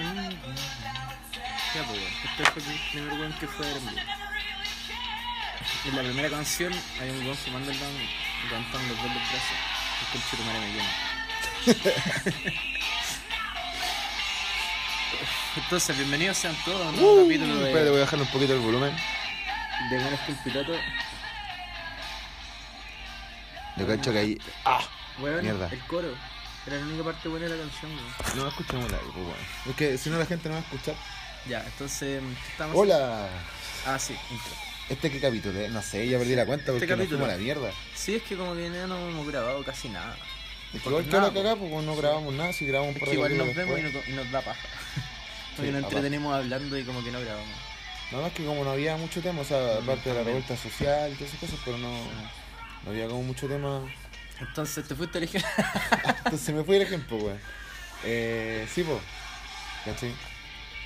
Ya, pues. Este fue el primer weón que fue a ver en vivo. En la primera canción hay un weón fumando el down levantando los dos brazos. Y el chito me llena. Entonces, bienvenidos sean todos a un nuevo capítulo de, Espérate, voy a bajarle un poquito el volumen. de Menos que un piloto. Yo cacho que ahí. ¡Ah! Weón, Mierda. el coro. Era la única parte buena de la canción, weón. No escuchamos la pues, bueno. Es que si no la gente no va a escuchar. Ya, entonces, ¿qué estamos Hola. Ah, sí, intro. ¿Este qué capítulo? eh? No sé, ya perdí la cuenta porque nos capítulo. fuimos a la mierda. Sí, es que como que no hemos grabado casi nada. Es que Porque igual que nada, cagá, pues no grabamos nada, si grabamos un Es par que de igual nos capítulos vemos y después. nos, y nos da paja. Porque Sí, nos aparte. entretenemos hablando y como que no grabamos. Nada más que como no había mucho tema, o sea, aparte de la revuelta social y todas esas cosas, pero no, no había como mucho tema. Entonces te fuiste a elegir. Entonces me fui el ejemplo, weón. Eh, sí, pues. ¿Cachai?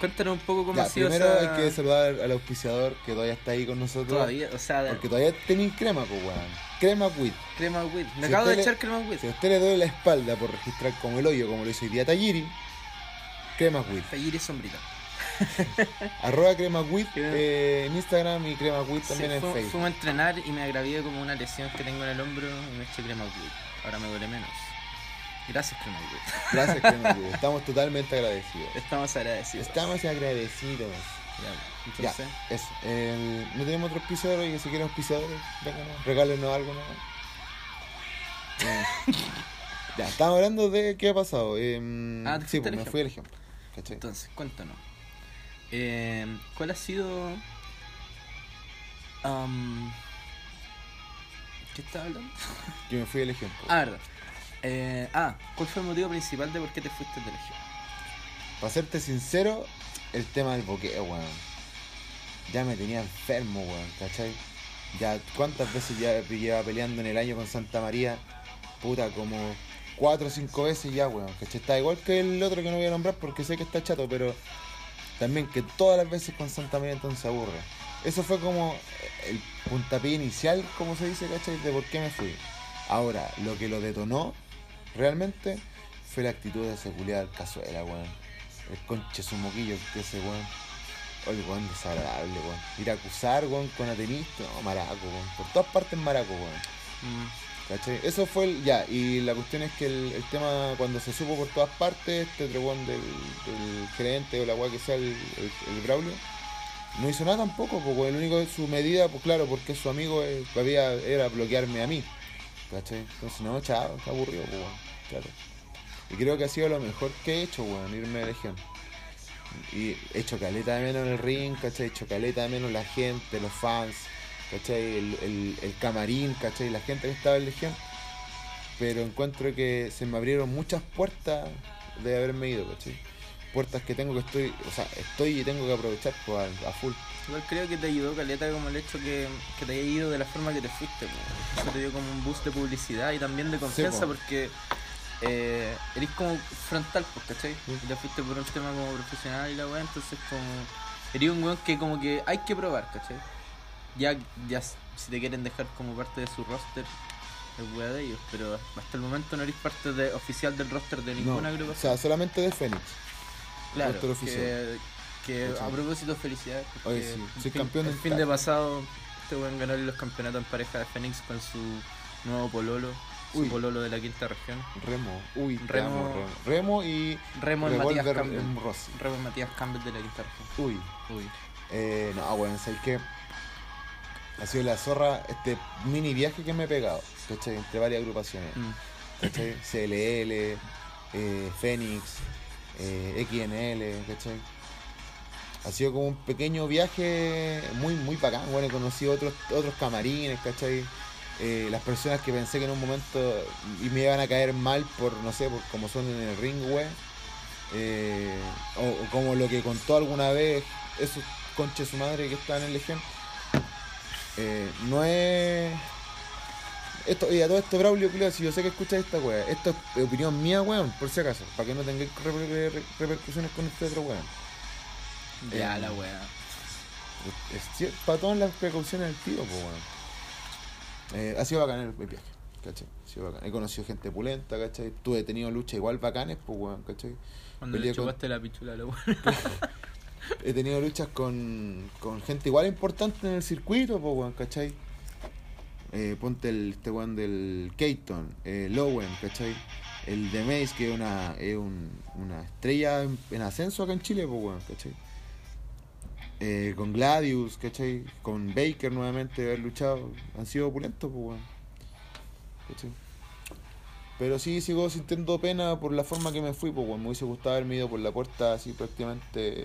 Cuéntanos un poco cómo Ya, ha sido primero hay que saludar al auspiciador que todavía está ahí con nosotros. Todavía, o sea, Porque todavía tenéis crema, pues, weón. Crema quit. crema with. Me Si acabo de le- echar crema with. Si a usted le duele la espalda por registrar como el hoyo, como lo hizo hoy día Talliri, crema. Tallir y sombrita. Arroba crema quit Qué bien. eh, en Instagram y crema quit Sí, también en Facebook. Fuimos a entrenar y me agravié como una lesión que tengo en el hombro y me eché crema with. Ahora me duele menos. Gracias crema with. Gracias, crema quit. Estamos totalmente agradecidos. Estamos agradecidos. Estamos agradecidos. Ya, Ya, entonces, eso. El- no tenemos otro auspiciador y si quieren auspiciadores, regálenos algo ¿no? ya, estamos hablando de qué ha pasado. Em, Ah, sí, pues al me fui el ejemplo. ¿cachai? entonces, cuéntanos. Eh, ¿Cuál ha sido... ¿Qué estaba hablando? Yo me fui el ejemplo. Ah, verdad. Eh, ah, ¿cuál fue el motivo principal de por qué te fuiste del colegio? Para serte sincero, el tema del boqueo, weón. Ya me tenía enfermo, weón, ¿cachai? Ya, ¿cuántas veces ya lleva peleando en el año con Santa María? Puta, como cuatro o cinco veces ya, weón, ¿cachai? Está igual que el otro que no voy a nombrar porque sé que está chato, pero también que todas las veces con Santa María entonces aburre. Eso fue como el puntapié inicial, como se dice, ¿cachai? De por qué me fui. Ahora, lo que lo detonó realmente fue la actitud de ese culiado del cazuela, weón. El conche su moquillo que ese weón. Oye, weón, desagradable, weón. Ir a acusar, weón, con atenista, no, maraco, weón. Por todas partes maraco, weón. ¿Cachai? Eso fue el. Ya, y la cuestión es que el, tema, cuando se supo por todas partes, este otro weón del, del gerente o la weá que sea, el, el, Braulio, no hizo nada tampoco, weón. El único su medida, pues claro, porque su amigo eh, era bloquearme a mí. ¿Cachai? Entonces, no, chao, está aburrido, pues. Claro. Y creo que ha sido lo mejor que he hecho, weón, irme de legión. Y he hecho caleta de menos en el ring, ¿cachai? He hecho caleta de menos la gente, los fans, ¿cachai? El, el, el camarín, ¿cachai? La gente que estaba en legión. Pero encuentro que se me abrieron muchas puertas de haberme ido, ¿cachai? Puertas que tengo que estoy, o sea, estoy y tengo que aprovechar pues, a, a full. Igual creo que te ayudó Caleta como el hecho que, que te haya ido de la forma que te fuiste. po. Eso te dio como un boost de publicidad y también de confianza po. porque eh, eres como frontal, pues, ¿cachai? Y te fuiste por un tema como profesional y la weá, entonces como... Eres un weón que como que hay que probar, ¿cachai? Ya, ya si te quieren dejar como parte de su roster, es weá de ellos, pero hasta el momento no eres parte de, oficial del roster de No, ninguna o agrupación. sea, solamente de Fénix. Claro, que, que a propósito felicidades. Oye, sí, soy fin- campeón El fin de pasado, este weón ganó los campeonatos en pareja de Fénix con su nuevo pololo, Uy. su pololo de la quinta región. Remo, uy, te Remo- amo, Remo. Remo y Remo en Matías Campbell. en. Remo Matías Campbell de la quinta región. Uy, Uy. Eh, no, bueno, ¿sabes qué? Ha sido la zorra este mini viaje que me he pegado, ¿cachai? Entre varias agrupaciones, Mm. ¿cachai? CLL, eh, Fénix, eh, XNL, ¿cachai? Ha sido como un pequeño viaje muy, muy bacán, bueno, he conocido otros, otros camarines, ¿cachai? Eh, las personas que pensé que en un momento y me iban a caer mal por, no sé, por como son en el ring, güey. Eh, o, o como lo que contó alguna vez esos conches su madre que estaban en Legión. Eh, no es. Esto, y a todo esto, Braulio, culiao, si yo sé que escuchas esta wea, esto es opinión mía, weón, por si acaso, para que no tengáis reper- re- repercusiones con este otro weón. Ya Eh, la weá. Es, para todas las precauciones del tío, pues weón. Eh, ha sido bacán el, el viaje. ¿Cachai? Sí, bacán. He conocido gente pulenta, ¿cachai? Tuve tenido luchas igual bacanes, pues, weón, ¿cachai? Cuando Peleé le con- chupaste la pichula, lo bueno. He tenido luchas con, con gente igual importante en el circuito, pues, weón, ¿cachai? Eh, ponte el, este weón del Keaton, eh, Lowen, ¿cachai? El de Mace, que es una, es un- una estrella en, en ascenso acá en Chile, pues, weón, ¿cachai? Eh, con Gladius, ¿cachai? Con Baker nuevamente haber luchado. Han sido opulentos, pues, weón. ¿cachai? Pero sí sigo sintiendo pena por la forma que me fui, pues, weón. Me hubiese gustado haberme ido por la puerta así prácticamente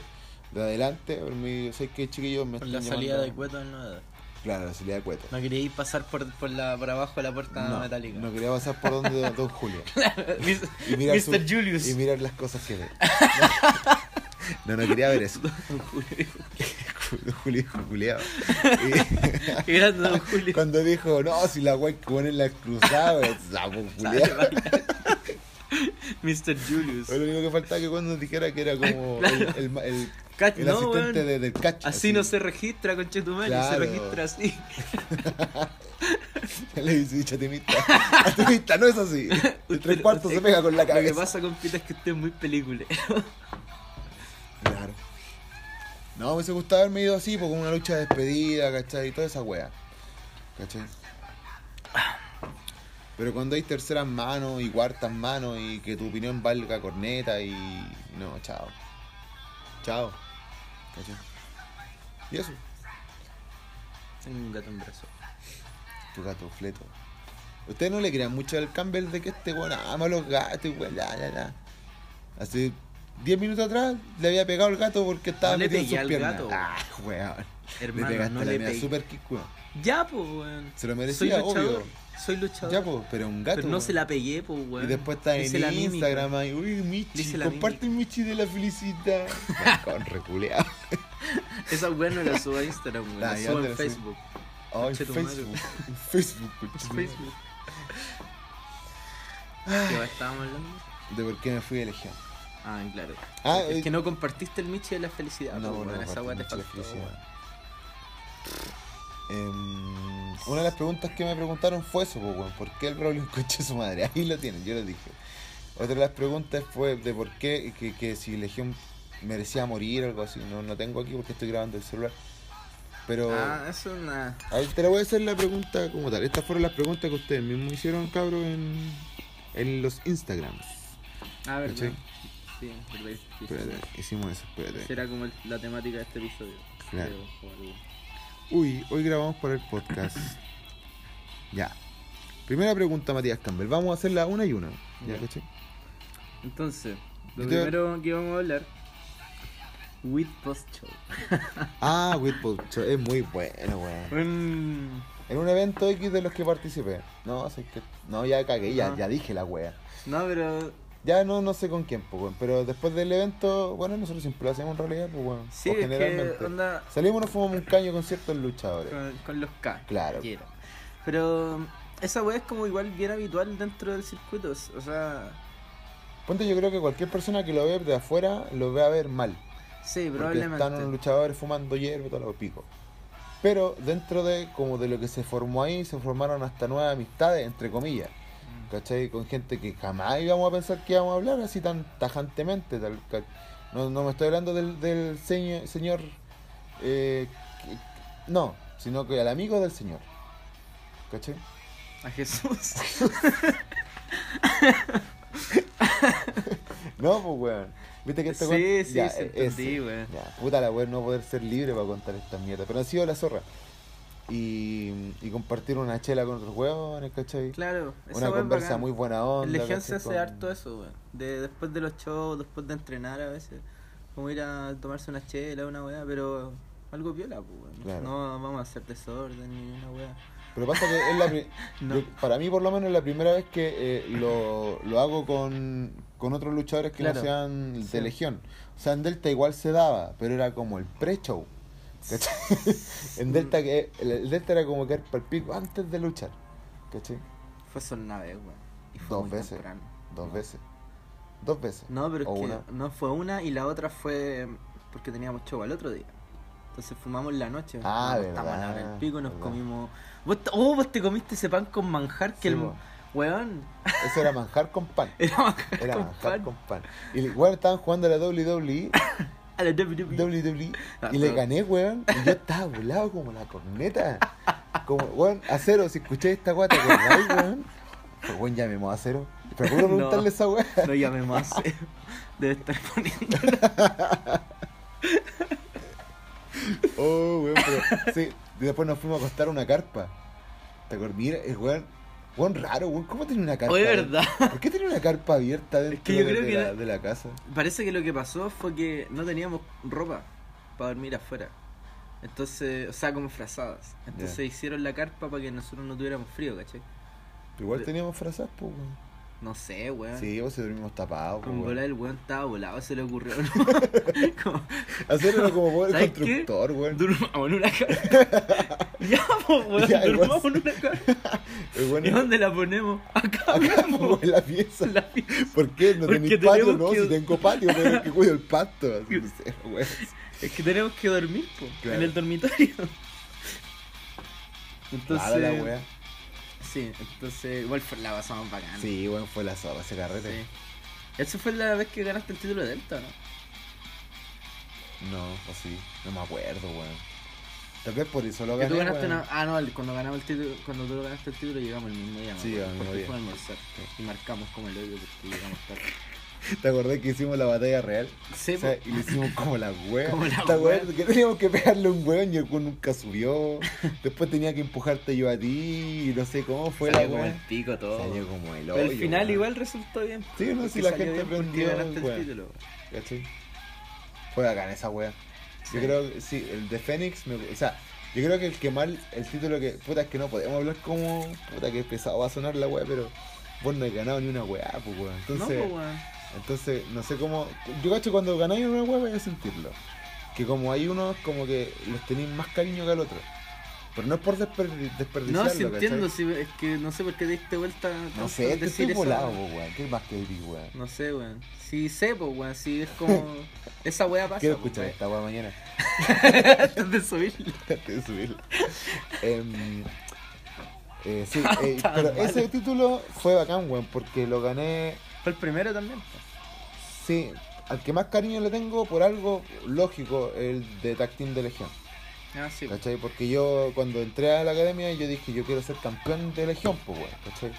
de adelante. Haberme ido, sé que chiquillos me Con la están salida llamando- de Cueto en Claro, la salida de Cueto. No queríais pasar por, por, la, por abajo de la puerta No, metálica. no quería pasar por donde Don Julio. Y mirar Mr. su- Julius. Y mirar las cosas que ve. No, no quería ver eso. Don Julio dijo culiao. Y- grande Don Julio. Cuando dijo, no, si la wey que pone la cruzada, sapo culiao. Mr. Julius. Lo único que faltaba que cuando dijera que era como el, el, el, El no, asistente de- del catch. Así no se registra con Chetumani, se Claro. registra así. Le dice dicho atimista. Atimista, no es así. El tres cuartos se pega con la Lo que cabeza. pasa con Pita es que usted es muy película. Claro. No, me hubiese gustado haberme ido así, pues, con una lucha de despedida, ¿cachai? Y toda esa wea. ¿Cachai? Pero cuando hay terceras manos y cuartas manos y que tu opinión valga corneta y. No, chao. Chao. ¿Cachai? Y eso, Tengo un gato en brazo. tu gato fleto. Ustedes no le crean mucho al Campbell de que este weón ama los gatos weón, ya, ya. Hace 10 minutos atrás le había pegado al gato porque estaba No le metido en sus al piernas. gato. Ah, weón. Hermano, le pegaste no la le pegué. super kick, weón. Ya, pues, weón. Se lo merecía, obvio. Soy luchador. Ya, pues, pero un gato. Pero no weón. se la pegué, pues, weón. Y después está en la. Instagram ahí, uy, Michi, la comparte Michi de la felicidad. Con reculeado. Esa weón no la subo a Instagram, weón. Ah, La subo te en. Facebook. Oh, en. Facebook. En Facebook, madre. Facebook. ¿Qué va estábamos hablando? De por qué me fui de Legión. Ah, claro. Ah, es eh, que no compartiste el Michi de la felicidad. No, pues, bueno, weón, esa weá te faltó. Em, una de las preguntas que me preguntaron fue eso, ¿por qué el Braulio coche su madre? Ahí lo tienen, yo lo dije. Otra de las preguntas fue de por qué, que, que si Legión merecía morir o algo así. No, no tengo aquí porque estoy grabando el celular. Pero Ah, eso es una. a ver, te la voy a hacer la pregunta como tal. Estas fueron las preguntas que ustedes mismos hicieron, cabros, en, en los Instagrams. Ah, verdad. ¿Cachai? Sí, verdad. Espérate, hicimos eso, espérate. Será como el- la temática de este episodio. Claro. creo. Uy, hoy grabamos para el podcast. ya. Primera pregunta, Matías Campbell. Vamos a hacerla una y una. ¿Ya, Ya. cachai? Entonces, lo primero que vamos a hablar. With Post Show. Ah, Whitpool Show, es muy bueno, weón. En un evento X de los que participé. No, sé que. No, ya cagué, ya, ya dije la wea. No, pero. Ya no, no sé con quién, pues. Pero después del evento, bueno, nosotros siempre lo hacemos en realidad, pues, weón. Sí, generalmente. que onda Salimos, nos fumamos un caño con ciertos luchadores. con, con los K. Claro. quiero. Pero esa weá es como igual bien habitual dentro del circuito. O sea, Ponte, yo creo que cualquier persona que lo ve de afuera lo ve a ver mal. sí, Porque probablemente. están los luchadores fumando hierba y todo lo pico. Pero dentro de como de lo que se formó ahí, se formaron hasta nuevas amistades, entre comillas. ¿Cachai? Con gente que jamás íbamos a pensar que íbamos a hablar así tan tajantemente. Tal, no, no me estoy hablando del, del señor, señor eh, que- no, sino que al amigo del señor. ¿Cachai? A Jesús. No, pues weón. Viste que este Sí, sí, ya, sí, entendí, weón. Ya, puta la weón no poder ser libre para contar estas mierdas. Pero ha sido la zorra. Y, y compartir una chela con otros weones, ¿cachai? Claro, Una conversa bacán. muy buena En onda. Legión se hace Con- harto eso, weón. De, después de los shows, después de entrenar a veces. Como ir a tomarse una chela, una weá, pero algo piola, pues. Claro. No vamos a hacer desorden ni una weá. Pero pasa que es la pri- No. yo- para mí por lo menos es la primera vez que eh, lo, lo hago con, con otros luchadores que Claro. no sean de Sí. Legión. O sea, en Delta igual se daba, pero era como el pre-show. ¿Cachai? en Delta que el, el Delta era como que era para el pico antes de luchar. ¿Cachai? Fue solo una vez, weón. Y fue Dos muy veces. temprano. Dos No. veces. Dos veces. No, pero O es que una. no fue una y la otra fue porque teníamos show al otro día. Entonces fumamos en la noche. Ah, Nos acostamos a la hora verdad, del pico, nos verdad. comimos. ¿Vos oh, vos te comiste ese pan con manjar que Sí, el. Weón. Eso era manjar con pan. Era manjar Era con manjar pan. con pan. Y weón estaban jugando a la WWE, A la WWE. WWE, Ah, y le gané, weón. Y yo estaba volado como la corneta. Como, weón, a cero, si escuché esta guata, ¿acordáis, weón? Pues, weón, llamemos a cero. Pero puedo No. preguntarle esa weá. No llamemos a cero. Debe estar poniendo. Oh, weón, pero sí. Y después nos fuimos a acostar a una carpa. ¿Te acuerdas? Mira, es weón. Weón raro, weón. ¿Cómo tenía una carpa? Oye, verdad. ¿Por qué tenía una carpa abierta dentro que yo de, creo de que la, era- de la casa? Parece que lo que pasó fue que no teníamos ropa para dormir afuera. Entonces, o sea, como frazadas. Entonces hicieron la carpa para que nosotros no tuviéramos frío, ¿cachai? Igual teníamos frazadas, pues, weón. No sé, weón. Sí, vos se dormimos tapados, Con pues, bola el weón estaba volado, se le ocurrió. ¿no? Como, Hacerlo como ¿Sabes qué? constructor, weón. durmamos en una carpa. ya, pues, weón, Ya, durmamos en una carpa. El ¿Y dónde la ponemos? Acá, acá, pues, en la pieza. en la pieza. ¿Por qué? ¿No tenéis patio? No, que- si tengo patio, pero es que cuido el pasto. Así, no sé, weón. Es que tenemos que dormir, Claro. en el dormitorio. Entonces, Nada la weá. Sí, entonces igual fue, la pasamos bacán. Sí, weón, fue la zorra ese carrete. Sí. Esa fue la vez que ganaste el título de Delta, ¿no? No, o sí, no me acuerdo, weón. Tal vez por eso lo gané, tú ganaste una... Ah, no, el- cuando ganamos el título, cuando tú ganaste el título llegamos el mismo día, Sí, al mismo día. y marcamos como el hoyo porque llegamos tarde. ¿Te acordás que hicimos la batalla real? Sí, O sea, y le hicimos como la wea. Como la ¿Te acuerdas wea. que teníamos que pegarle a un weón y el weón nunca subió? Después tenía que empujarte yo a ti y no sé cómo fue Salió la como wea. el pico todo. Salió como el Pero hoyo. al final igual resultó bien. Sí, no, porque si la gente aprendió. ¿Cachai? Fue bacán esa wea. Sí. Yo creo que sí, el de Fénix, me- o sea, yo creo que el que mal, el título que, puta, es que no podemos hablar como, puta, que pesado va a sonar la wea, pero vos no has ganado ni una wea, pues weón. No, Entonces, pues, weón. Entonces, no sé cómo, yo cacho cuando ganáis una wea vais a sentirlo. Que como hay unos como que los tenéis más cariño que al otro. Pero no es por desper- desperdiciarlo, No, sí entiendo, sí, es que no sé por qué diste vuelta. No sé, te decir estoy volado, weón. ¿Qué más que weón? No sé, weón. Sí sé, pues, weón. Sí, es como. Esa weá pasa. Quiero escuchar esta wea mañana. Antes de subir. antes de subirla. Em, eh, sí, eh, pero ese título fue bacán, weón, porque lo gané, Fue el primero también. sí, al que más cariño le tengo por algo lógico, el de Tag Team de Legión, Ah, sí. ¿cachai? Porque yo cuando entré a la academia yo dije yo quiero ser campeón de Legión, pues, weón, ¿cachai?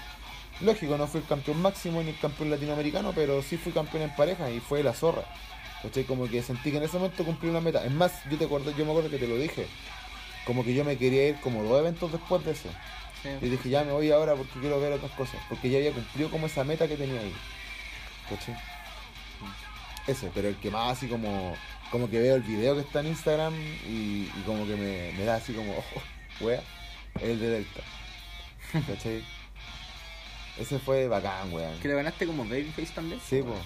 Lógico, no fui el campeón máximo ni el campeón latinoamericano, pero sí fui campeón en pareja y fue la zorra. ¿Cachai? Como que sentí que en ese momento cumplí una meta. Es más, yo te acuerdo, yo me acuerdo que te lo dije. Como que yo me quería ir como dos eventos después de ese. Sí. Y dije, ya me voy ahora porque quiero ver otras cosas. Porque ya había cumplido como esa meta que tenía ahí. ¿Cachai? Ese, pero el que más así como. Como que veo el video que está en Instagram y, y como que me, me da así como, ojo, wea, es el de Delta. ¿Cachai? Ese fue bacán, weón. Que lo ganaste como Babyface también. Sí, po.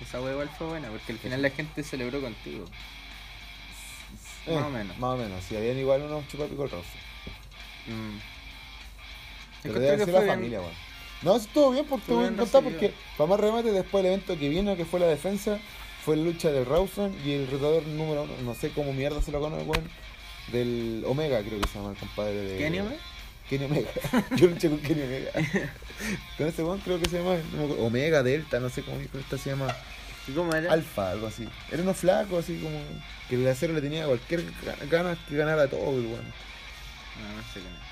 Esa weá igual fue buena, porque al final la gente celebró contigo. Eh, Más o menos. Más o menos. Si habían igual unos chupapicos rosas. Mm. Pero debe ser fue la familia, weón. No, estuvo bien porque voy a bien contar porque, para más remate, después el evento que vino, que fue la defensa, fue la lucha del Rawson y el retador número uno, no sé cómo mierda se lo conoce, weón, del Omega, creo que se llama el compadre de. ¿Kenny Omega? Kenny Omega. Yo luché con Kenny Omega. con ese weón creo que se llama no Omega, Delta, no sé cómo esta se llama. ¿Y cómo era? Alfa, algo así. Era uno flaco, así como. Que el acero le tenía cualquier ga- ganas que ganara todo, el weón. No, no sé quién es.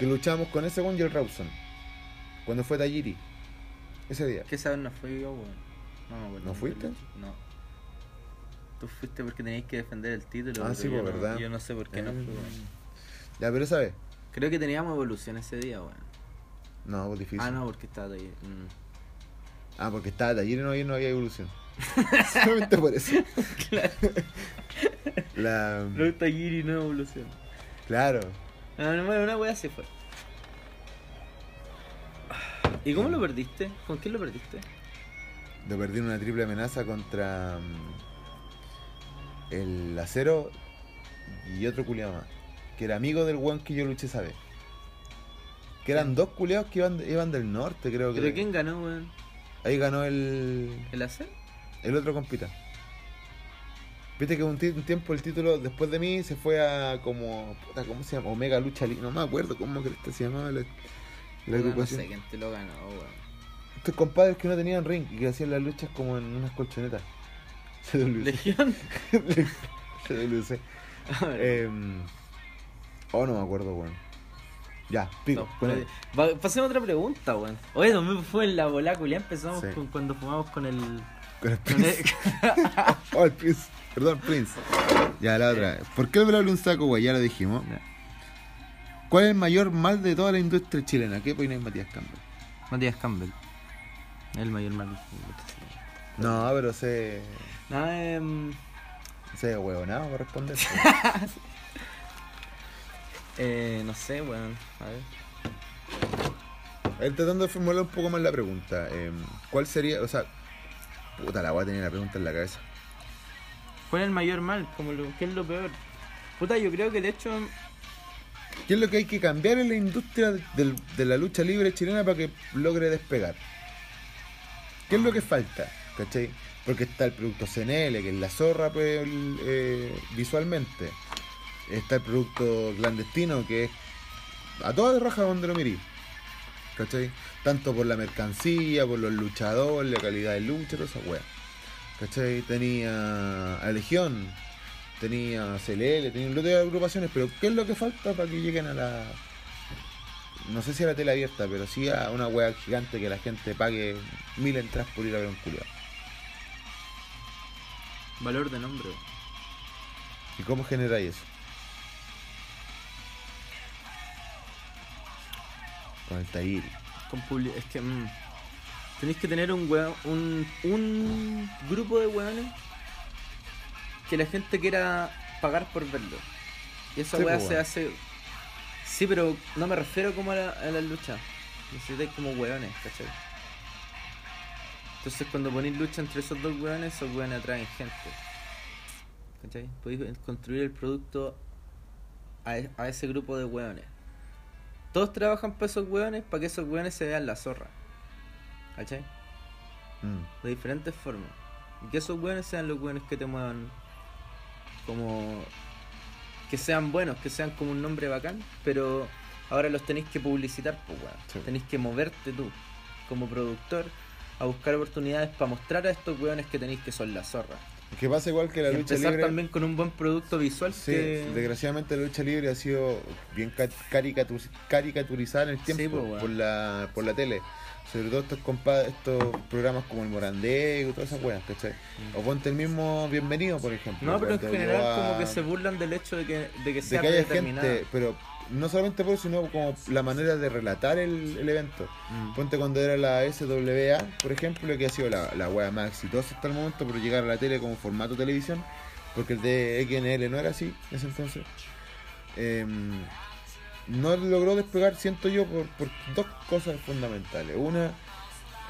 Que luchamos con ese weón y el Rawson. Cuando fue Tajiri. Ese día. Que esa vez no fui yo, weón. No. ¿No fuiste? No. Tú fuiste porque tenías que defender el título. Ah, sí, yo pues, no- verdad. Yo no sé por qué no fui, weón. Ya, pero esa vez. Creo que teníamos evolución ese día, weón. No, pues difícil. Ah, no, porque estaba ahí. Mm. Ah, porque estaba Tajiri y no, había- no había evolución. Solamente por eso. Claro. La... No está Giri, no evolución. Claro. No, no, bueno, una wea se fue. ¿Y cómo lo perdiste? ¿Con quién lo perdiste? De perder una triple amenaza contra mm, el acero y otro culiado más. Que era amigo del weón que yo luché esa vez. Que eran dos culiados que iban, iban del norte, creo que. ¿Pero quién ganó, weón? Ahí ganó el, ¿El hacer? el otro compita. Viste que un, ti- un tiempo el título después de mí se fue a como. puta, ¿Cómo se llama? Omega Lucha Libre. No me acuerdo cómo que se llamaba la, la No sé quién te lo ganó, weón. Estos compadres que no tenían ring y que hacían las luchas como en unas colchonetas. CWC. Legión. CWC. Eh, oh, no me acuerdo, weón. Ya, pico. no, bueno, espérate. Va- pasemos a otra pregunta, weón. Oye, también fue en la bola, culia. Empezamos Sí. con, cuando fumamos con el. con el con Prince. el- Oh, el Prince. Perdón, Prince. Ya, la otra. ¿Por qué el velable un saco, güey? Ya lo dijimos. ¿Cuál es el mayor mal de toda la industria chilena? ¿Qué opináis, Matías Campbell? Matías Campbell. El mayor mal. No, pero sé. No, em, sé huevonado para responder. eh, no sé, weón. A ver. A ver, tratando de formular un poco más la pregunta. eh, ¿Cuál sería, o sea, puta, la voy a tener la pregunta en la cabeza. ¿Cuál es el mayor mal? Como lo, ¿Qué es lo peor? Puta, yo creo que el hecho. ¿Qué es lo que hay que cambiar en la industria de la lucha libre chilena para que logre despegar? ¿Qué es lo que falta? ¿Cachai? Porque está el producto CNL, que es la zorra pues, eh, visualmente. Está el producto clandestino, que es a toda de raja donde lo mirí. ¿Cachai? Tanto por la mercancía, por los luchadores, la calidad de lucha, toda esa wea. ¿Cachai? Tenía a Legión, tenía CLL, tenía un lote de agrupaciones, pero ¿qué es lo que falta para que lleguen a la. No sé si a la tele abierta, pero sí a una wea gigante que la gente pague mil entradas por ir a ver un culiao? Valor de nombre. ¿Y cómo generáis eso? Con el Tahiri. Con publi- es que. mm, tenéis que tener un weón. Un, un grupo de weones. Que la gente quiera pagar por verlo. Y esa Sí, weá pues, se hace. Sí, pero no me refiero como a la, a la lucha. Necesitáis como weones, ¿cachai? Entonces cuando ponéis lucha entre esos dos weones, esos weones atraen gente. ¿Cachai? Podéis construir el producto a, e- a ese grupo de weones. Todos trabajan para esos weones para que esos weones se vean la zorra. ¿Cachai? Mm. De diferentes formas. Y que esos weones sean los weones que te muevan como... Que sean buenos, que sean como un nombre bacán, pero ahora los tenéis que publicitar, pues weón. Sí. Tenéis que moverte tú, como productor, a buscar oportunidades para mostrar a estos weones que tenéis que son la zorra. Que pasa igual que la y lucha empezar libre. también con un buen producto visual Sí, que... desgraciadamente la lucha libre ha sido bien ca- caricatur- caricaturizada en el Sí, tiempo po, weón. por la por la tele. Sobre todo estos compa estos programas como el Morandego y todas esas weas, ¿cachai? O ponte el mismo Bienvenido, por ejemplo. Mm. No, pero en general a- como que se burlan del hecho de que, de que de sea que haya gente, pero no solamente por eso, sino como la manera de relatar el, el evento. Mm. Ponte cuando era la SWA, por ejemplo, que ha sido la, la wea más exitosa hasta el momento, pero llegar a la tele como formato televisión, porque el de XNL no era así en ese entonces. Em, no logró despegar, siento yo, por, por dos cosas fundamentales. Una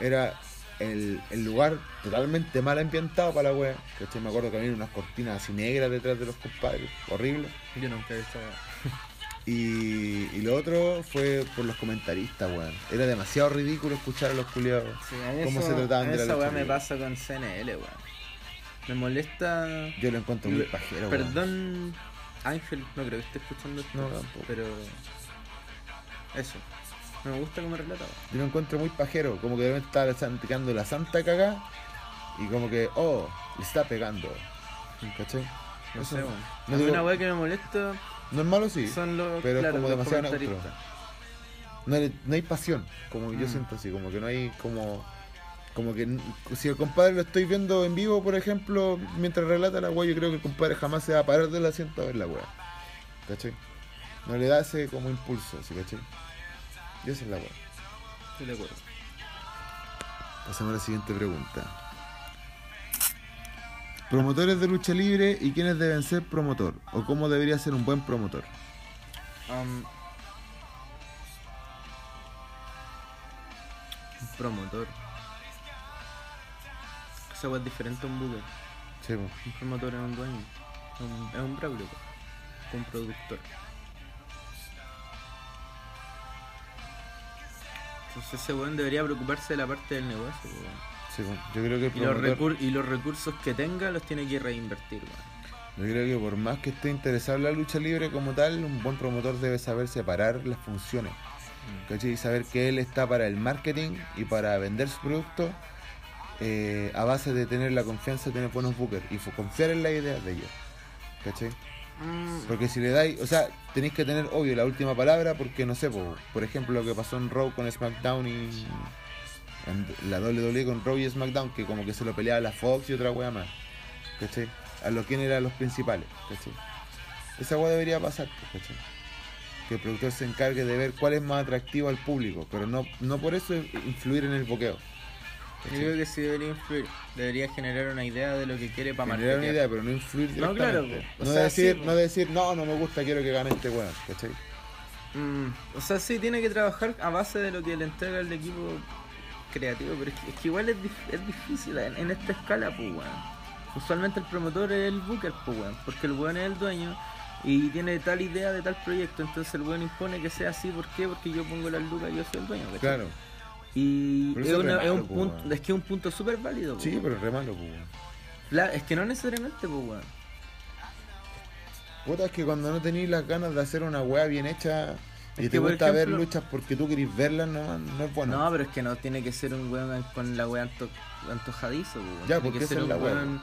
era el, el lugar totalmente mal ambientado para la wea. ¿cachai? Me acuerdo que había unas cortinas así negras detrás de los compadres, horrible. Yo nunca he visto... Y, y lo otro fue por los comentaristas, weón. Era demasiado ridículo escuchar a los culiados. Sí, a cómo eso- se trataban a de la Esa weá me pasa con CNL, weón. Me molesta... Yo lo encuentro muy pajero, weón. Ángel, no creo que esté escuchando esto. No, tampoco. Pero. Eso. No me gusta como relata. Yo lo encuentro muy pajero. Como que de repente santificando la santa cagá. Y como que, oh, le está pegando. ¿Cachai? No Eso sé, no- weón. no digo- una weá que me molesta No es malo, sí. son los. pero es como demasiado neutro. No hay, no hay pasión. Como yo Mm. siento así. Como que no hay como. Como que si el compadre lo estoy viendo en vivo, por ejemplo, mientras relata la weá, yo creo que el compadre jamás se va a parar del asiento a ver la weá. ¿Cachai? No le da ese como impulso, ¿sí, cachai? Y esa es la weá. Estoy de acuerdo. Pasamos a la siguiente pregunta. Promotores de lucha libre y quiénes deben ser promotor o cómo debería ser un buen promotor. Um, promotor. Esa weá es diferente a un. Sí, po. Un promotor es un dueño. Es un, es un braulio, po. un productor. Entonces ese weón debería preocuparse de la parte del negocio, po. Sí, po. yo creo que el Y los, promotor- recur- y los recursos que tenga los tiene que reinvertir, weón. Yo creo que por más que esté interesado en la lucha libre como tal, un buen promotor debe saber separar las funciones. ¿Cachai? Y saber que él está para el marketing y para vender su producto eh, a base de tener la confianza de tener buenos bookers y confiar en la idea de ellos. ¿Cachai? Mm, Porque si le dais, o sea, tenéis que tener, obvio, la última palabra, porque no sé, po, por ejemplo, lo que pasó en Raw con SmackDown y. en la WWE con Raw y SmackDown, que como que se lo peleaba la Fox y otra wea más. ¿Cachai? A los quién eran los principales, ¿cachai? Esa wea debería pasar, ¿cachai? Que el productor se encargue de ver cuál es más atractivo al público, pero no, no por eso influir en el boqueo. Yo creo que sí debería influir. Debería generar una idea de lo que quiere para Generar una idea, pero no influir No, claro, no, sea, decir, sí, no decir, no, no me gusta, quiero que gane este weón, ¿cachai? Mm, o sea, sí, tiene que trabajar a base de lo que le entrega el equipo creativo, pero es que, es que igual es, dif- es difícil en, en esta escala, pues, weón. Usualmente el promotor es el booker, pues, weón, porque el weón es el dueño y tiene tal idea de tal proyecto, entonces el weón impone que sea así, ¿por qué? Porque yo pongo las lucas y yo soy el dueño, ¿cachai? Claro. Y es, una- es un pues, punto, weón. es que es un punto súper válido, pues, Sí, weón. pero es re malo, pues. weón. Claro, es que no necesariamente, pues, weón. Puta, es que cuando no tenéis las ganas de hacer una weá bien hecha y Es te gusta ver ejemplo- luchas porque tú querés verlas, no, no es bueno. No, pero es que no tiene que ser un weón con la weá anto- antojadizo, pues, weón. Ya, tiene porque que ser es un la weón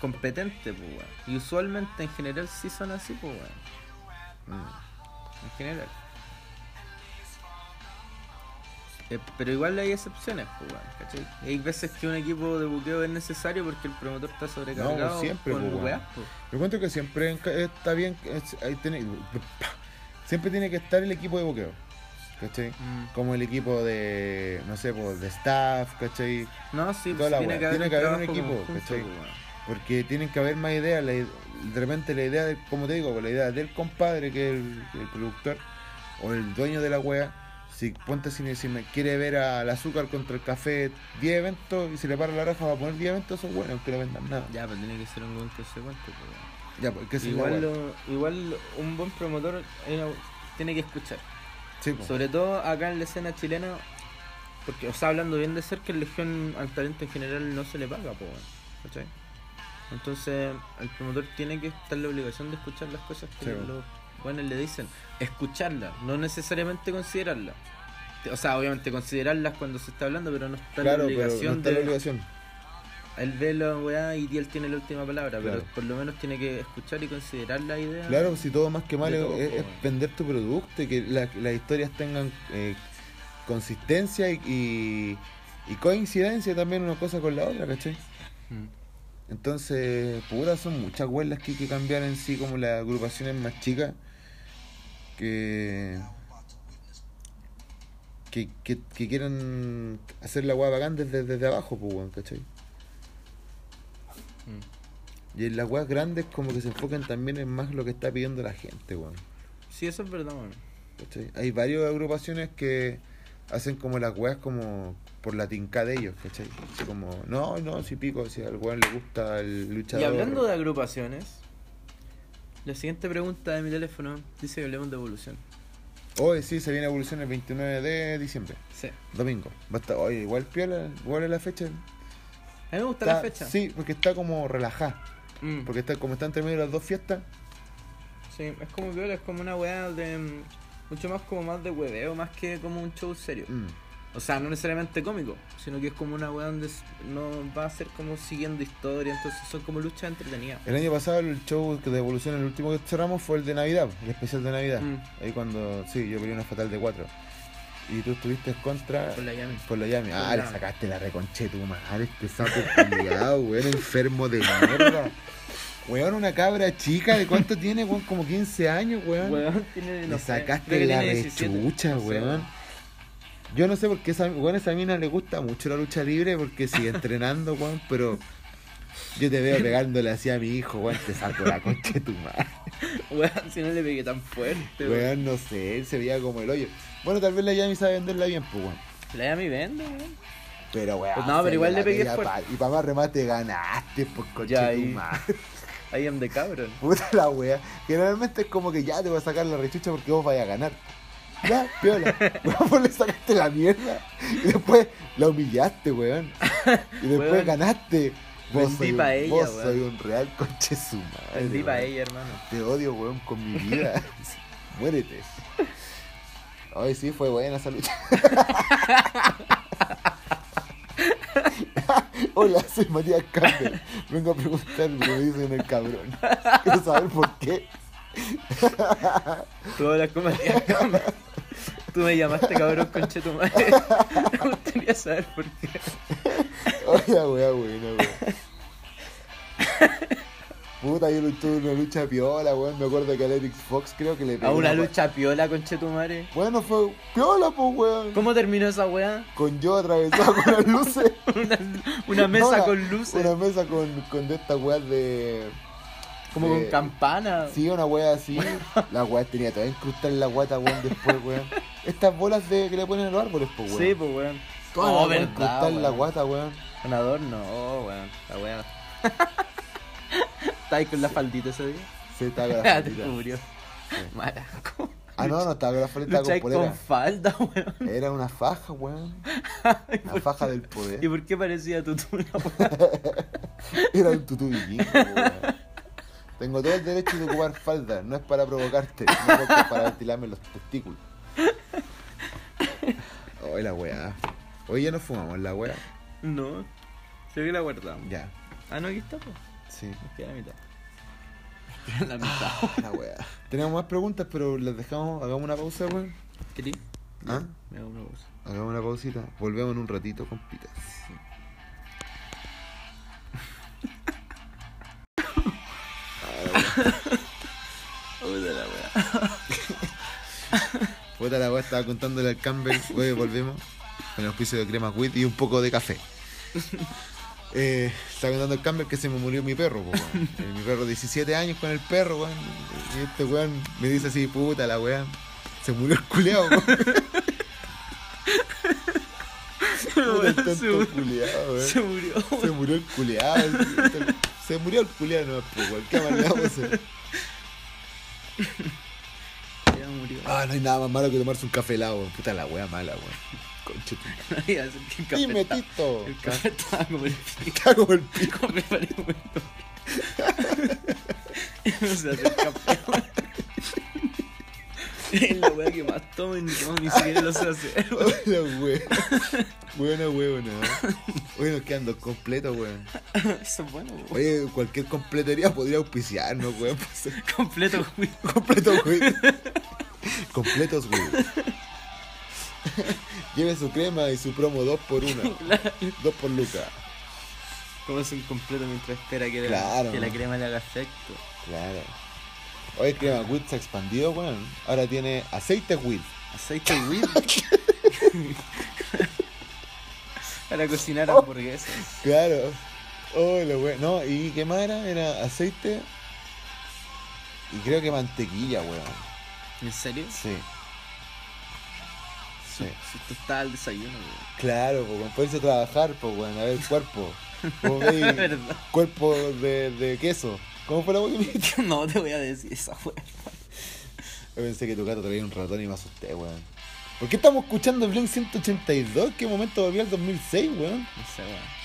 competente, pues, weón. Y usualmente en general sí son así, pues, weón. Mm. En general. Eh, pero igual hay excepciones, pues, ¿cachai? Hay veces que un equipo de buqueo es necesario porque el promotor está sobrecargado No, siempre, con pues, weas, pues. Yo encuentro que siempre está bien, es- ahí tiene- siempre tiene que estar el equipo de boqueo, ¿cachai? Mm. Como el equipo de, no sé, pues, de staff, ¿cachai? No, sí, pues, tiene, wea. que haber Tiene que haber un equipo, conjunto, ¿cachai? pues. Porque tienen que haber más ideas, la de repente la idea, de, como te digo, pues, la idea del compadre que es el, el productor o el dueño de la wea, si ponte si, si me quiere ver al azúcar contra el café 10 eventos y se le para la raja va a poner 10 eventos, son buenos, aunque no vendan nada. Ya, pero tiene que ser un buen consecuente, pues, weón. Ya, porque esa es la Igual, lo- igual un buen promotor eh, tiene que escuchar. Sí, po. Sobre todo acá en la escena chilena, porque, o sea, hablando bien de ser que en Legión al talento en general no se le paga, po, weón, ¿cachai? Entonces, el promotor tiene que estar la obligación de escuchar las cosas que Sí, los po. buenos le dicen. Escucharlas, no necesariamente considerarlas. O sea, obviamente considerarlas cuando se está hablando, pero no está Claro, la pero no obligación está de. la obligación. Él ve la weá y él tiene la última palabra, Claro. pero por lo menos tiene que escuchar y considerar la idea. Claro, si todo más que mal es, todo, es- po, es weón. vender tu producto y que la- las historias tengan eh, consistencia y, y, y coincidencia también una cosa con la otra, ¿cachai? Mm. Entonces, puta, son muchas huellas que hay que cambiar en sí, como las agrupaciones más chicas, que, que, que, que quieran hacer la hueá bacán desde, desde abajo, pues, weón, ¿cachai? Mm. Y en las hueás grandes como que se enfocan también en más lo que está pidiendo la gente, weón. Sí, eso es verdad, weón. Hay varias agrupaciones que hacen como las weas como por la tinca de ellos, ¿cachai? Como, no, no, si pico, si al weón le gusta el luchador. Y hablando de agrupaciones, la siguiente pregunta de mi teléfono dice que hablemos de evolución. Hoy sí, se viene evolución el 29 de diciembre, Sí. domingo. Va a estar, oye, igual piola, igual es la fecha. A mí me gusta Está- la fecha. Sí, porque está como relajada. Mm. Porque está como está entre medio de las dos fiestas. Sí, es como viola, es como una weá de. mm, Mucho más como más de hueveo, más que como un show serio. Mm. O sea, no necesariamente cómico, sino que es como una weá donde no va a ser como siguiendo historia, entonces son como luchas entretenidas. El año pasado el show de evolución, el último que cerramos fue el de Navidad, el especial de Navidad. Mm. Ahí cuando, sí, yo peleé una fatal de cuatro. Y tú estuviste contra... Con la Yami. Por la llame. Por Ah, le sacaste la reconche tu madre, este sapo culiado, weón, enfermo de mierda. Weón, una cabra chica, ¿de cuánto tiene? Weón, como 15 años, weón. Weón, tiene, le no sé, sacaste la tiene 17, rechucha, weón. Yo no sé por qué esa, weón, esa mina le gusta mucho la lucha libre porque sigue entrenando, weón, pero yo te veo pegándole así a mi hijo, weón, te saco la concha de tu madre. Weón, si no le pegué tan fuerte, weón. Weón, no sé, él se veía como el hoyo. Bueno, tal vez la Yami sabe venderla bien, pues, weón. La Yami vende, weón. Pero, weón. Pues no, pero igual le pegué fuerte. Y para más remate ganaste, por coche Ya, tu ahí. madre. I am the cabrón. Puta la wea. Generalmente es como que ya te voy a sacar la rechucha porque vos vayas a ganar. Ya, piola. Weón, vos le sacaste la mierda. Y después la humillaste, weón. Y después Weón. ganaste. Vos Vendí soy, un, pa' ella, vos weón. soy un real conche su madre. Vendí ella, hermano. Te odio, weón, con mi vida. Muérete. Ay, sí, fue buena esa lucha. Hola, soy Matías Campbell. Vengo a preguntar, me dicen el cabrón. Quiero saber por qué. Tú hablas con Matías Campbell. Tú me llamaste cabrón conche tu madre. Me gustaría saber por qué. Hola, weá, buena, weón. Puta, yo tuve una lucha piola, weón. Me acuerdo que a Eric Fox creo que le A pegó una pa- lucha piola conche tu madre. Bueno, fue piola, pues, weón. ¿Cómo terminó esa weá? Con yo atravesado con las luces. Una, una mesa No, una- con luces. Una mesa con, con de estas weas de. Como con campana. Sí, una wea así. La wea tenía toda incrustada en la guata, weón, después, weón. Estas bolas de que le ponen a los árboles, pues, weón. Sí, pues weón. Toda Oh, la wea incrustada en la guata, weón. Un adorno. Oh, weón. La weá. ¿Estás ahí con la faldita ese día? Se estaba con la Ah, te faldita. descubrió. Maraco. Ah, no, no estaba con la faldita, estaba con con polera. falda, weón. Era una faja, weón. ¿Y La por- faja del poder. ¿Y por qué parecía tu tuna, weón? Era un tutú vikingo, weón. Tengo todo el derecho de ocupar falda, no es para provocarte, no es para ventilarme los testículos. Oh, la weá. Hoy ya no fumamos la weá. No. Creo que la guardamos. Ya, Ah, no, aquí está, pues. sí. Nos queda la mitad. Nos queda la mitad. La weá. Tenemos más preguntas, pero las dejamos. Hagamos una pausa, weón. ¿Querí? ¿Ah? Me hago una pausa. Hagamos una pausita. Volvemos en un ratito con pitas. Puta la weá. Puta la weá, estaba contándole al Campbell. Oye, volvemos. Con el auspicio de crema wheat y un poco de café. Eh, estaba contando al Campbell que se me murió mi perro, po. Eh, mi perro, 17 años con el perro, weón. Y este weón me dice así, puta la weá. Se murió el culeado, se murió. Se murió el culeado. Se murió el culeado, no, pues. ¿Qué más le vamos a hacer? Ya murió. Ah, no hay nada más malo que tomarse un café helado, weón. Puta la wea mala, weón. Conche tu el Dime, estaba- Tito. El café estaba como el pico. Está como el pico. Me paré un momento. No sé hacer café, weón. Es la weá que más tomo y ni ni siquiera lo sé hacer, weón. Hola, weón. Buena, weón. Oye, nos quedan dos completos, weón. Eso es bueno, weón. Oye, cualquier completería podría auspiciarnos, weón. Completo, weón. Completo, weón. Completos, weón. Lleve su crema y su promo 2 por 1 Claro. 2 por lucas. Como es un completo mientras espera que, Claro. la, que la crema le haga efecto. Claro. Oye, crema wheat se ha expandido, weón. Ahora tiene aceite wheat. Aceite weed. Para cocinar hamburguesas. Claro. Oh, la wea. No, ¿y qué más era? Era aceite y creo que mantequilla, weón. ¿En serio? Sí. Sí. Si esto está al desayuno, weón. Claro, weón. Poderse trabajar, pues, weón. A ver, cuerpo. Veis, cuerpo de, de queso. ¿Cómo fue la dijiste? No te voy a decir esa weón. Yo pensé que tu gato traía un ratón y me asusté, weón. ¿Por qué estamos escuchando Blink 182? ¿Qué momento volvió al 2006, weón? No sé, weón.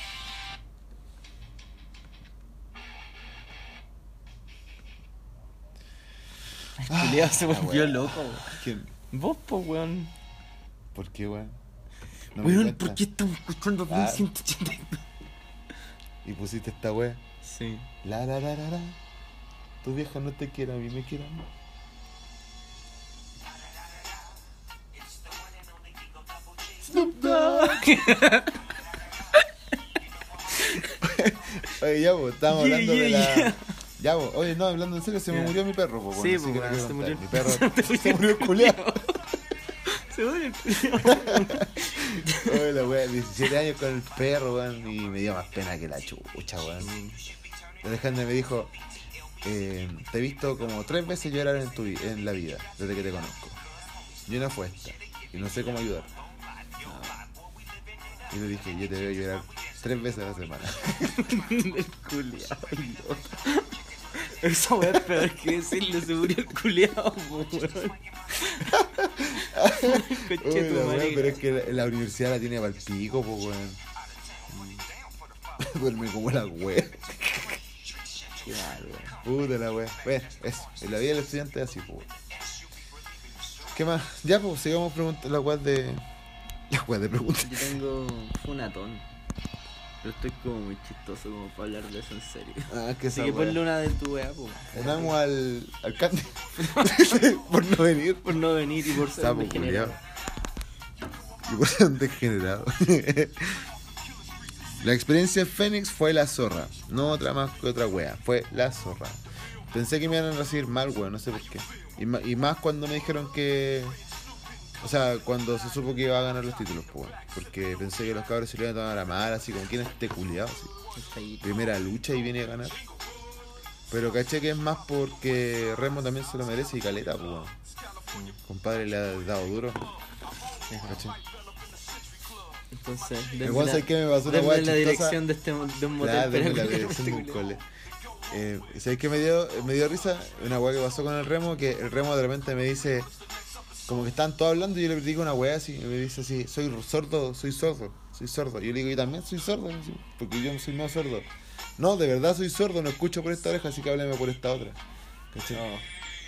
El culiao se volvió weá. loco, weón. ¿Quién? Vos, pues, weón. ¿Por qué, weón? No Weón. ¿por qué estamos escuchando Blink Ah. 182? Y pusiste esta weá. Sí. La la la la la. Tu vieja no te quiere, a mí me quiere Oye, ya, vos, estábamos Yeah, hablando de la. yeah. Ya, vos, oye, no, hablando en serio, se me murió mi perro, po, Sí, bueno, pues, que weón, no se murió. Mi perro se murió el culiao. Se murió. Oye, la wea, 17 años con el perro, weón, y me dio más pena que la chucha, weón. Alejandra me dijo, eh, te he visto como tres veces llorar en, tu, en la vida, desde que te conozco. Y una fue esta, y no sé cómo ayudar. Y le dije, yo te veo llorar tres veces a la semana. el culiao, idiota. Esa weá es peor que decirle se murió el culiao, po, weón. Uy, la wea, pero es que la, la universidad la tiene para el pico, pues, weón. Duerme como la wea. Qué mal, weón. Puta la wea. Bueno, eso. En la vida del estudiante es así, pues. ¿Qué más? Ya, pues, sigamos preguntando la wea de. La wea de preguntas. Yo tengo funatón. Pero estoy como muy chistoso como para hablar de eso en serio. Ah, que Así que ponle una de tu wea, po. Unamos al. al Candy. por no venir. Por no venir y por ser Sapo degenerado. Y por ser degenerado. la experiencia de Fénix fue la zorra. No otra más que otra wea. Fue la zorra. Pensé que me iban a recibir mal, weón. No sé por qué. Y más cuando me dijeron que. O sea, cuando se supo que iba a ganar los títulos, pues. Porque pensé que los cabros se lo iban a tomar a mal, así como quién es este culiado, así. Primera lucha y viene a ganar. Pero caché que es más porque Remo también se lo merece y caleta, pues. Compadre le ha dado duro. ¿Caché? Entonces, Igual sabes que me pasó una weá la dirección de, este, de un motel. Claro, la dirección de un cole. Eh, ¿Sabes qué me dio, me dio risa? Una weá que pasó con el Remo, que el Remo de repente me dice, como que estaban todos hablando y yo le digo una weá así, y me dice así, soy sordo, soy sordo, soy sordo. Y yo le digo, yo también soy sordo, porque yo soy más sordo. No, de verdad soy sordo, no escucho por esta oreja, así que háblame por esta otra. ¿Cachai? No.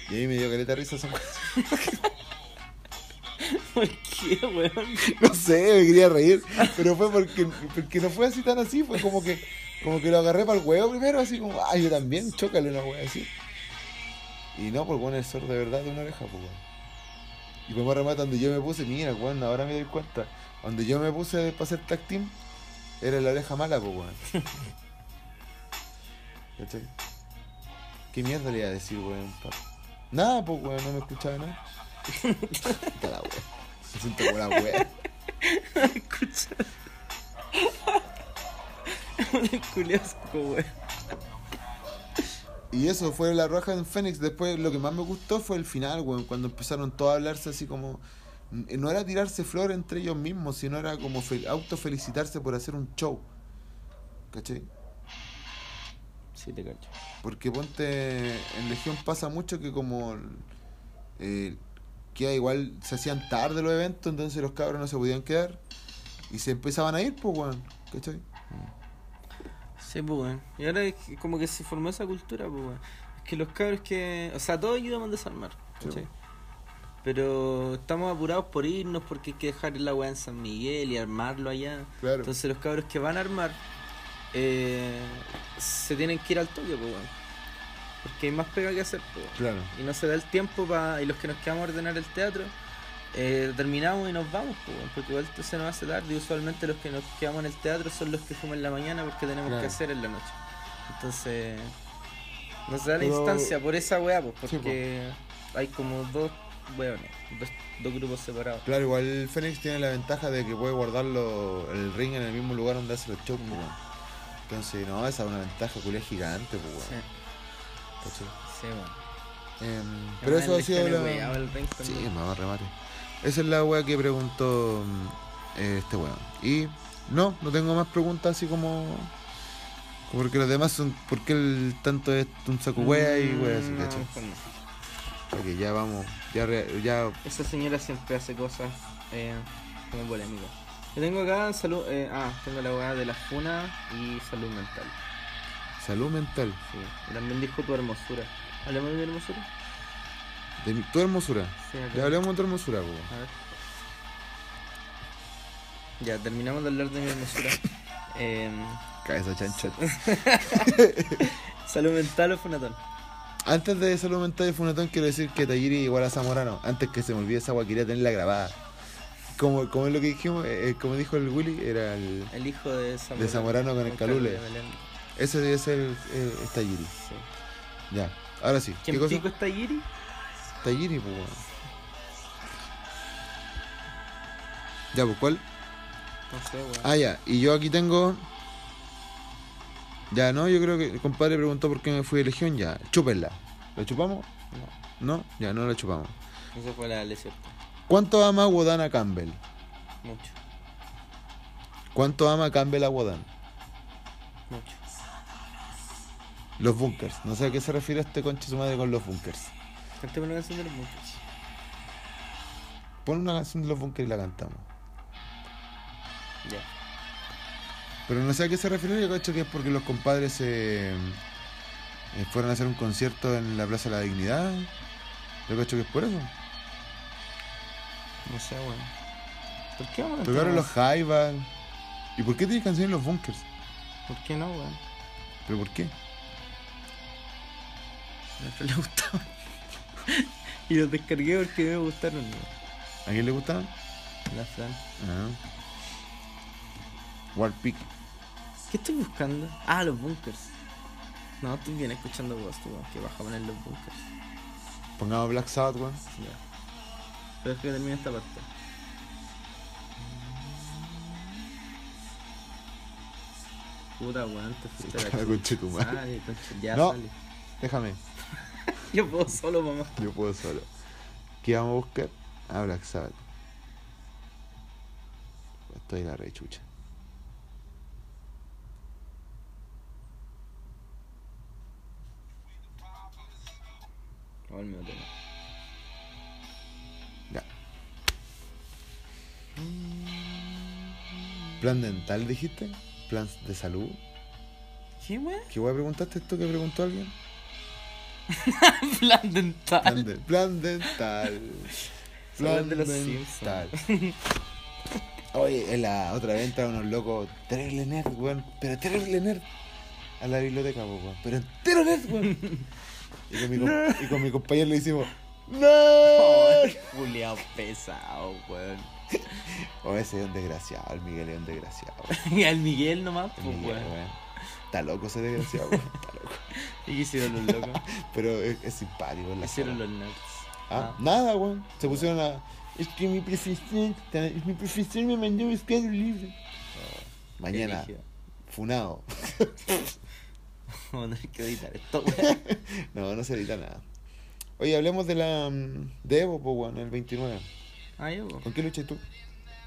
Y ahí me dio caleta risa esa. ¿Por qué, weón? No sé, me quería reír, pero fue porque, porque no fue así tan así, fue como que como que lo agarré para el huevo primero, así como, ah, yo también, chócale una hueá así. Y no, pues bueno, el sordo de verdad de una oreja, pues weón. Y pues remata donde yo me puse, mira, weón, ahora me doy cuenta, donde yo me puse para hacer tag team, era la oreja mala, pues weón. ¿Cachai? ¿Qué mierda le iba a decir, weón? Nada, pues weón, no me escuchaba nada. Puta la weón. Me siento como la weón. Escucha. Un culiasco, weón. Y eso fue la roja en Fénix. Después lo que más me gustó fue el final, weón. Cuando empezaron todos a hablarse así como. No era tirarse flor entre ellos mismos, sino era como fel- autofelicitarse por hacer un show. ¿Cachai? Sí, te cacho. Porque ponte. En Legión pasa mucho que como. Eh, que igual se hacían tarde los eventos, entonces los cabros no se podían quedar. Y se empezaban a ir, pues, weón. ¿Cachai? Sí, pues, weón. Y ahora es que como que se formó esa cultura, pues, weón. Es que los cabros que. O sea, todos ayudamos a desarmar, weón. Pero estamos apurados por irnos porque hay que dejar la weá en San Miguel y armarlo allá. Claro. Entonces los cabros que van a armar eh, se tienen que ir al toque, pues, weón. Porque hay más pega que hacer, pues. Claro. Y no se da el tiempo para. Y los que nos quedamos a ordenar el teatro, eh, terminamos y nos vamos, pues, porque igual se nos hace tarde. Y usualmente los que nos quedamos en el teatro son los que fuman en la mañana porque tenemos Claro. que hacer en la noche. Entonces, no se da la Pero- instancia por esa weá, pues, Sí, porque hay como dos weones, dos, dos grupos separados. Claro, igual el Fénix tiene la ventaja de que puede guardarlo el ring en el mismo lugar donde hace los shows, pues. Entonces, no, esa es una ventaja culia gigante, pues, Sí, sí, weón. Em, pero eso ha sido la. El ring Sí, también. mamá, remate. Esa es la wea que preguntó mm, eh, este weón. Y no, no tengo más preguntas así como. como Porque los demás son. porque el tanto es un saco wea y wea así, Mm, no, pues no. Ok, ya vamos. Ya, re- ya Esa señora siempre hace cosas eh, como polémicas. Yo tengo acá salud. Eh, ah, tengo la weá de la funa y salud mental. salud mental. Sí. También dijo tu hermosura. ¿Hablamos de mi hermosura? De tu hermosura. Sí. Ya hablamos de tu hermosura, po. A ver. Ya, terminamos de hablar de mi hermosura. Eh, Cabeza chancha. salud mental o funatón. Antes de salud mental y funatón quiero decir que Tayiri igual a Zamorano. Antes que se me olvide esa agua quería tenerla grabada. Como, como es lo que dijimos, eh, eh, como dijo el Willy, era el. El hijo de Zamorano. De Zamorano con el Calule. Ese debe ser el, es Tayiri. Sí. Ya. Ahora sí. ¿Qué ¿Quién cosa? pico está Pues. weón. Ya, pues, ¿cuál? No sé, weón. Ah, ya. Y yo aquí tengo. Ya, no, yo creo que el compadre preguntó por qué me fui de Legión. Ya, chúpenla. ¿La chupamos? No, No, ya, no la chupamos. eso fue la lesión. ¿Cuánto ama Wodan a Campbell? Mucho, ¿Cuánto ama Campbell a Wodan? mucho. Los bunkers. No sé a qué se refiere este conche su madre con los bunkers. Cantemos una canción de los muchos. Pon una canción de los bunkers y la cantamos. Ya. Pero no sé a qué se refiere, yo cacho que es porque los compadres eh, eh, fueron a hacer un concierto en la Plaza de la Dignidad. Yo cacho que es por eso. No sé, weón. ¿Por qué vamos a Tocaron los Jaivas. ¿Y por qué tienes canciones en los bunkers? ¿Por qué no, weón? ¿Pero por qué? A Fran le gustaban. y los descargué porque me gustaron. ¿A quién le gustaban? La Fran. Ah. Warpeak. ¿Qué estoy buscando? Ah, los bunkers. No, estoy bien escuchando Ghost, weón. Que baja a poner los bunkers. Pongamos Black Sabbath, weón. Ya. Pero es que termine esta parte. Puta weón, te fuiste la La chucha. concha de tu madre. Sale, concha, ya No. sale. Déjame, Yo puedo solo, mamá. yo puedo solo. ¿Qué vamos a buscar? Ah, Black Sabbath. Estoy la rechucha. El tema. Ya. ¿Plan dental dijiste? ¿Plan de salud? ¿Qué weón? ¿Qué a preguntaste esto que preguntó alguien? Plan dental. Plan, de- plan dental. Son de los dental. Oye, en la otra vez entraron unos locos, terrible nerd, weón. Pero terrible nerd. A la biblioteca, weón. Pero entero nerd, weón. Y con mi, com- y con mi compañero le hicimos, ¡No! Julián pesado, weón. Oh, ese es un desgraciado, el Miguel es un desgraciado. Y al Miguel nomás, pues weón. Está loco ese desgraciado, weón. Está loco. ¿Y qué hicieron los locos? Pero es, es simpático, en ¿Qué la hicieron los nerds? Ah, nada, weón. Se pusieron a. Es que mi profesor, mi profesor me mandó a buscar un libro. Mañana, Qué rígido. funado. Vamos a tener que editar esto, weón. No, no se edita nada. Oye, hablemos de la. mm, de Evo, pues, weón, el 29. Ah, yo, po. ¿Con qué luchas tú?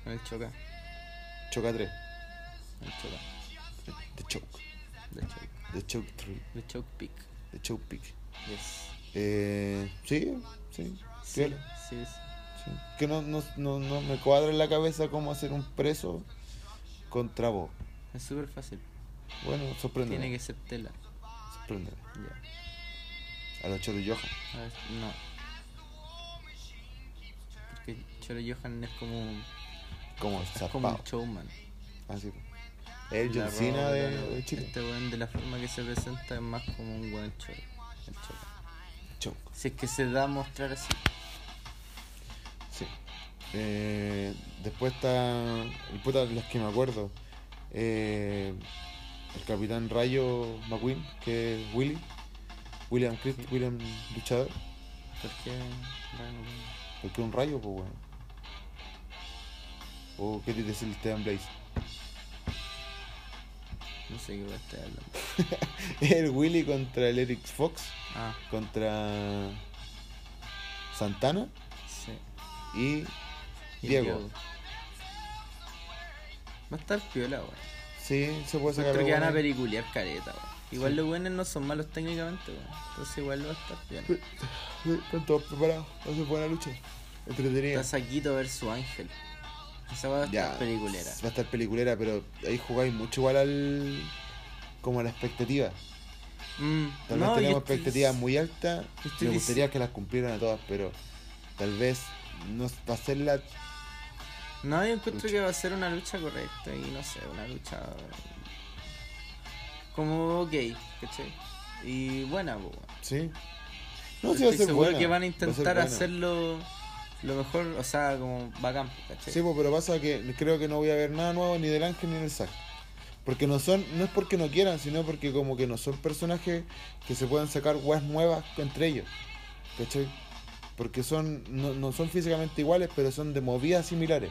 Con el choca. Choca 3. El choca. The Choke. De choke. The Choke 3. De choke pick. The Choke Pick. Yes. Eh, sí, sí. Sí, sí, sí. sí. Que no, no, no, no me cuadra en la cabeza cómo hacer un preso contra vos. Es súper fácil. Bueno, sorprende. Tiene que ser tela. Sorprende. Ya. A los Choro Johan. A ver, no. Porque Choro Johan es como un, Como es como un showman. Así. El John Cena de, todo. de Chile. Este weón de la forma que se presenta es más como un weón choca. Choke. Si es que se da a mostrar así. Sí. Eh, después está. El puta de las que me acuerdo. Eh, el Capitán Rayo McQueen, que es Willy. William Christ, William Luchador. ¿Por qué? Bueno, Porque es un rayo, pues bueno. ¿O qué te dice el Esteban Blaze? No sé qué voy a estar hablando. el Willy contra el Eric Fox. Ah, Contra Santana sí. y Y Diego. Va a estar piola, weón. Sí, se puede sacar Creo que van a ahí. periculear careta, weón. Igual Sí. los buenos no son malos técnicamente, weón. Entonces igual va a estar piola. Están todos preparados. Va a ser buena lucha. Entretenida. Está Saquito versus Ángel. Esa va a estar Ya. peliculera. Va a estar peliculera, pero ahí jugáis mucho igual al. como a la expectativa. Mm, Tal vez no, tenemos estoy- expectativas muy altas. Me gustaría que las cumplieran a todas, pero tal vez no va a ser la. No, yo encuentro lucha. que va a ser una lucha correcta y no sé, una lucha como ok, ¿cachai? Y buena, weón. Sí. No, sí va a Estoy ser seguro buena. que van a intentar hacerlo lo mejor, o sea, como bacán, ¿cachai? Sí, pues, pero pasa que creo que no voy a ver nada nuevo ni del ángel ni del sac. Porque no son, no es porque no quieran, sino porque como que no son personajes que se puedan sacar weas nuevas entre ellos. ¿Cachai? Porque son, no, no son físicamente iguales, pero son de movidas similares.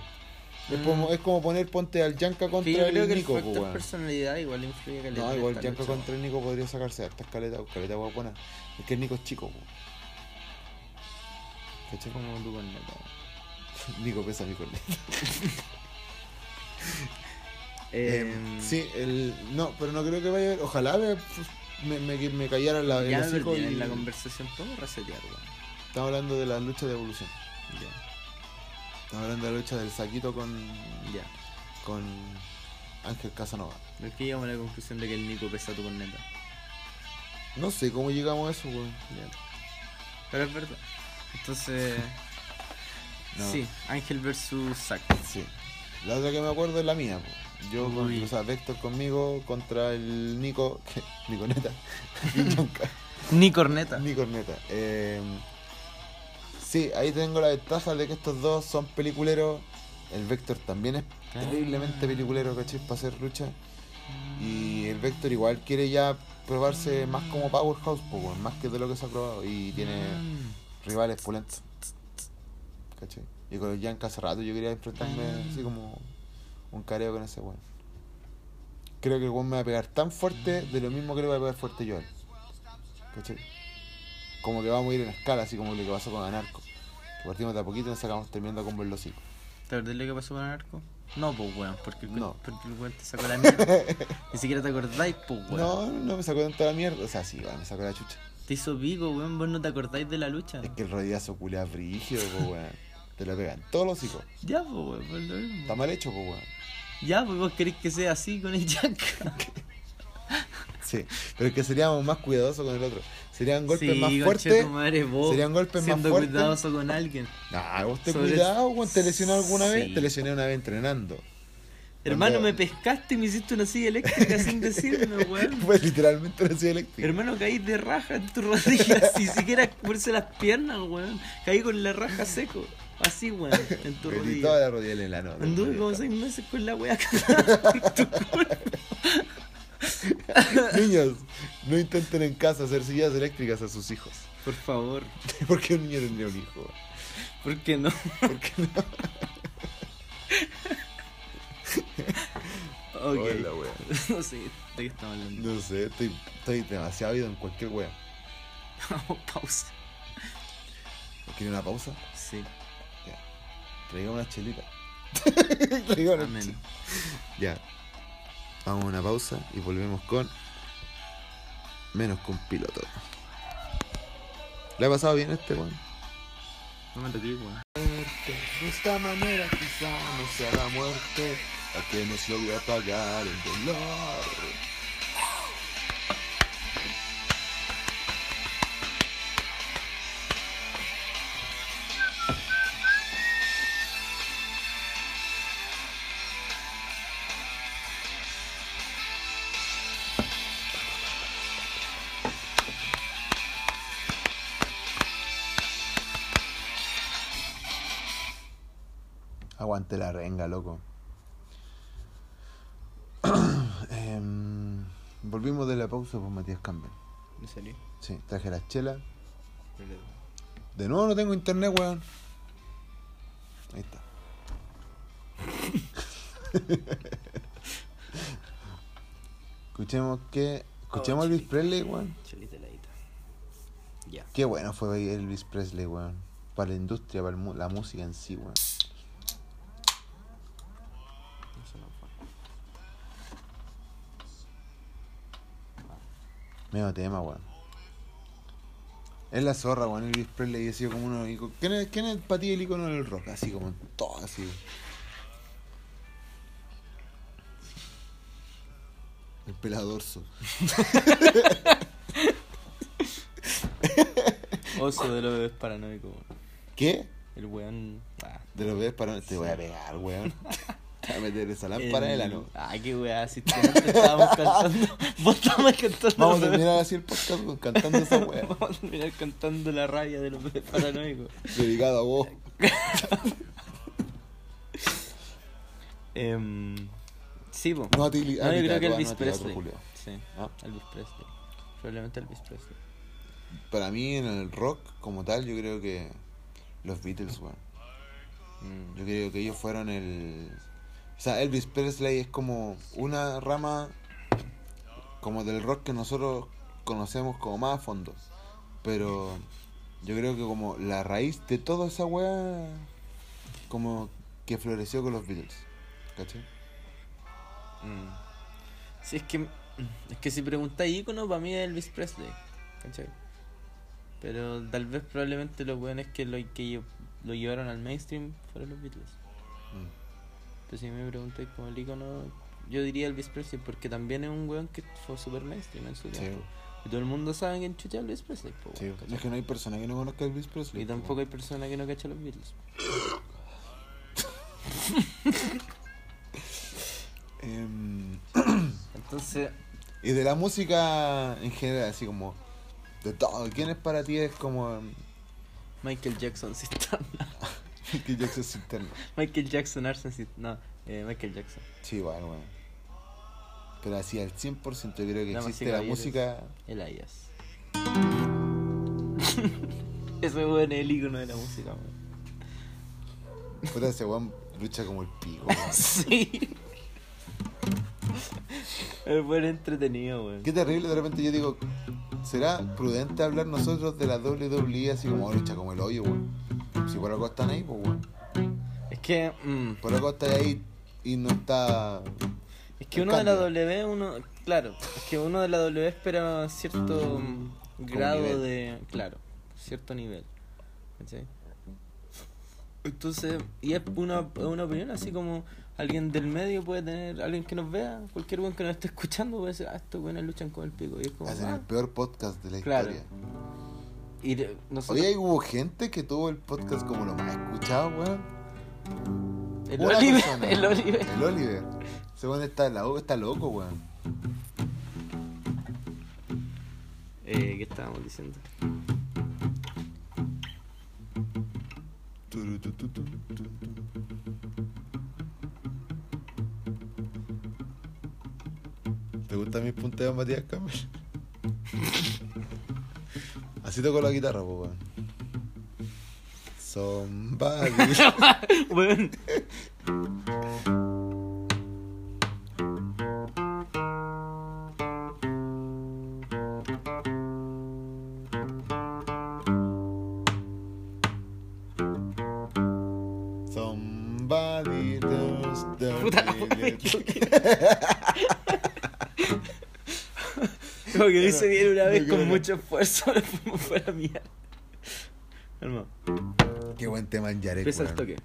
Es, Mm. como, es como poner ponte al Yanka contra Que yo creo el que el Nico, factor weón. personalidad igual influye caleta No, igual Yanka contra el Nico podría sacarse hartas caletas, caleta buena. Es que el Nico es chico, weón. ¿Cachai? Como tu corneta. Nico pesa mi corneta. Eh, Eh, sí, el, no, pero no creo que vaya a haber. Ojalá me, me, me, me callara la, el ya perdí y- en la conversación. ¿Podemos resetear, weón? Estamos hablando de la lucha de evolución. Ya, Estamos hablando de la lucha del saquito con. ya. con. Ángel Casanova. ¿Por qué llegamos a la conclusión de que el Nico pesa tu corneta? No sé cómo llegamos a eso, weón. Pero es verdad. Entonces. No. Sí, Ángel versus Zack. Sí. La otra que me acuerdo es la mía, po. Yo, con, o sea, Vector conmigo contra el Nico, que, Nico Neta, Villanca, Ni corneta. Nico Neta. Eh, sí, ahí tengo la ventaja de que estos dos son peliculeros. El Vector también es terriblemente peliculero, ¿cachai? Para hacer lucha. Y el Vector igual quiere ya probarse más como Powerhouse, pues, más que de lo que se ha probado. Y tiene Mm. Rivales pulentos. ¿Cachai? Y con el Yanka hace rato yo quería enfrentarme así como un careo con ese weón. Creo que el weón me va a pegar tan fuerte de lo mismo que le voy a pegar fuerte yo. ¿Cachai? Como que vamos a ir en escala, así como lo que pasó con Anarco. Que partimos de a poquito y nos sacamos terminando con el hocico. ¿Te acordás lo que pasó con Anarco? No, pues weón, porque, el- No. porque el weón te sacó la mierda. Ni siquiera te acordáis, pues weón. No, no me sacó tanta la mierda. O sea, sí, weón, me sacó la chucha. Te hizo pico, weón, vos no te acordáis de la lucha. Es que el rodillazo culea brígido, po, weón. Te lo pegan todos los hijos. Ya, pues weón, lo mismo. Está mal hecho, po, weón. Ya, pues vos queréis que sea así con el Jack. Sí, pero es que seríamos más cuidadosos con el otro. Serían golpes sí, más fuertes. tu madre, vos serían golpes más siendo fuertes. cuidadoso con alguien. Nah, vos te Sobre- cuidado, weón. ¿Te lesionó alguna vez? Te lesioné una vez entrenando. Hermano, me pescaste y me hiciste una silla eléctrica sin decirme, weón. Fue literalmente una silla eléctrica. Hermano, caí de raja en tu rodilla, sin siquiera moverse las piernas, weón. Caí con la raja seco, así, weón, en tu Me rodilla. toda la rodilla en la no. Anduve como seis meses con la cagada en tu. Niños, no intenten en casa hacer sillas eléctricas a sus hijos. Por favor, ¿Por qué un niño tendría un hijo? ¿por qué no? ¿Por qué no? Ok. Hola, weón. No sé, ¿de qué estamos hablando? No sé, estoy, estoy demasiado ido en cualquier wea. Vamos, pausa. ¿Quiere una pausa? Sí, Traiga una chelita. Traiga una amén. chel- Ya. Vamos a una pausa y volvemos con. Menos con piloto. ¿Le ha pasado bien este weón? No me toqué, weón. De esta manera quizá no sea la muerte la que nos logre apagar el dolor. Aguante la renga, loco. Em, volvimos de la pausa por Matías Campbell. ¿En serio? Sí, traje la chela. De nuevo no tengo internet, weón. Ahí está. Escuchemos que. Escuchemos a Elvis Presley, weón. Ya. Qué bueno fue Elvis Presley, weón. Para la industria, para la música en sí, weón. Eso no fue. Medio tema, weón. Es la zorra, weón. Elvis Presley ha sido como uno. ico- ¿Quién es, quién es para ti el icono del rock? Así como en todo, así. El peladorso. Oso de los bebés paranoicos, weón. ¿Qué? El weón. Ah, De los bebés para. Te voy a pegar, weón. Te voy a meter esa lámpara en el ano. Ay, qué weá, si estábamos cantando. Vos estabas cantando. Vamos a terminar así el podcast weón, cantando esa weá. Vamos a terminar cantando la rabia de los paranoicos. Dedicado a vos. Em, sí, po. No, a ti, No, yo creo que ti, Elvis otro Presley. Julio. Sí, Ah. Elvis Presley. Probablemente Elvis Presley. Para mí, en el rock como tal, yo creo que los Beatles, weón. Mm. Yo creo que ellos fueron el. O sea, Elvis Presley es como una rama como del rock que nosotros conocemos como más a fondo. Pero yo creo que como la raíz de toda esa weá, como que floreció con los Beatles. ¿Cachai? Mm. Sí, es que. Es que si preguntáis ícono, para mí es Elvis Presley. ¿Cachai? Pero tal vez probablemente los weones que lo, que lo llevaron al mainstream fueron los Beatles. Mm. Pero si me preguntáis como el ícono, yo diría Elvis Presley porque también es un weón que fue super mainstream en su tiempo. Y todo el mundo sabe quién chucha es Elvis Presley, po, sí. Es que no hay persona que no conozca a Elvis Presley. Y tampoco hay persona que no cache a los Beatles. Em, Entonces, y de la música en general, así como. De todo. ¿Quién es para ti? Es como. em, Michael Jackson Cisterna. que Jackson interno. Michael Jackson No, eh, Michael Jackson. Sí, bueno, bueno. Pero así al 100% yo creo que existe la música. Elias. Ese weón es el icono de la música, weón. Puta, ese weón lucha como el pico. weón. Sí. El es entretenido, weón. Qué terrible, de repente yo digo, ¿será prudente hablar nosotros de la WWE así como lucha como el hoyo, weón? Si por algo están ahí, pues weón. Es que. mm, Por algo está ahí y no está. Es que uno de la. W, uno, claro, es que uno de la W espera cierto mm, grado de, claro, cierto nivel. ¿cachai? Entonces, y es una, una opinión así como alguien del medio puede tener, alguien que nos vea, cualquier buen que nos esté escuchando puede decir, ah, estos buenos luchan con el pico. Y es como, Hacen ah, el peor podcast de la Claro. historia. Y nosotros, Hoy ahí hubo gente que tuvo el podcast como lo más escuchado, weón. el Una Oliver, persona. el Oliver. El Oliver. Ese weón está, está loco, weón. Eh, ¿Qué estábamos diciendo? ¿Te gusta mi punteo, Matías Campbell? Así toco la guitarra, po, weón. Somebody. Weón. que lo hice bien una vez con no. mucho esfuerzo, lo fuimos fuera mierda. Calma, Qué buen tema en Yarek, empieza el toque.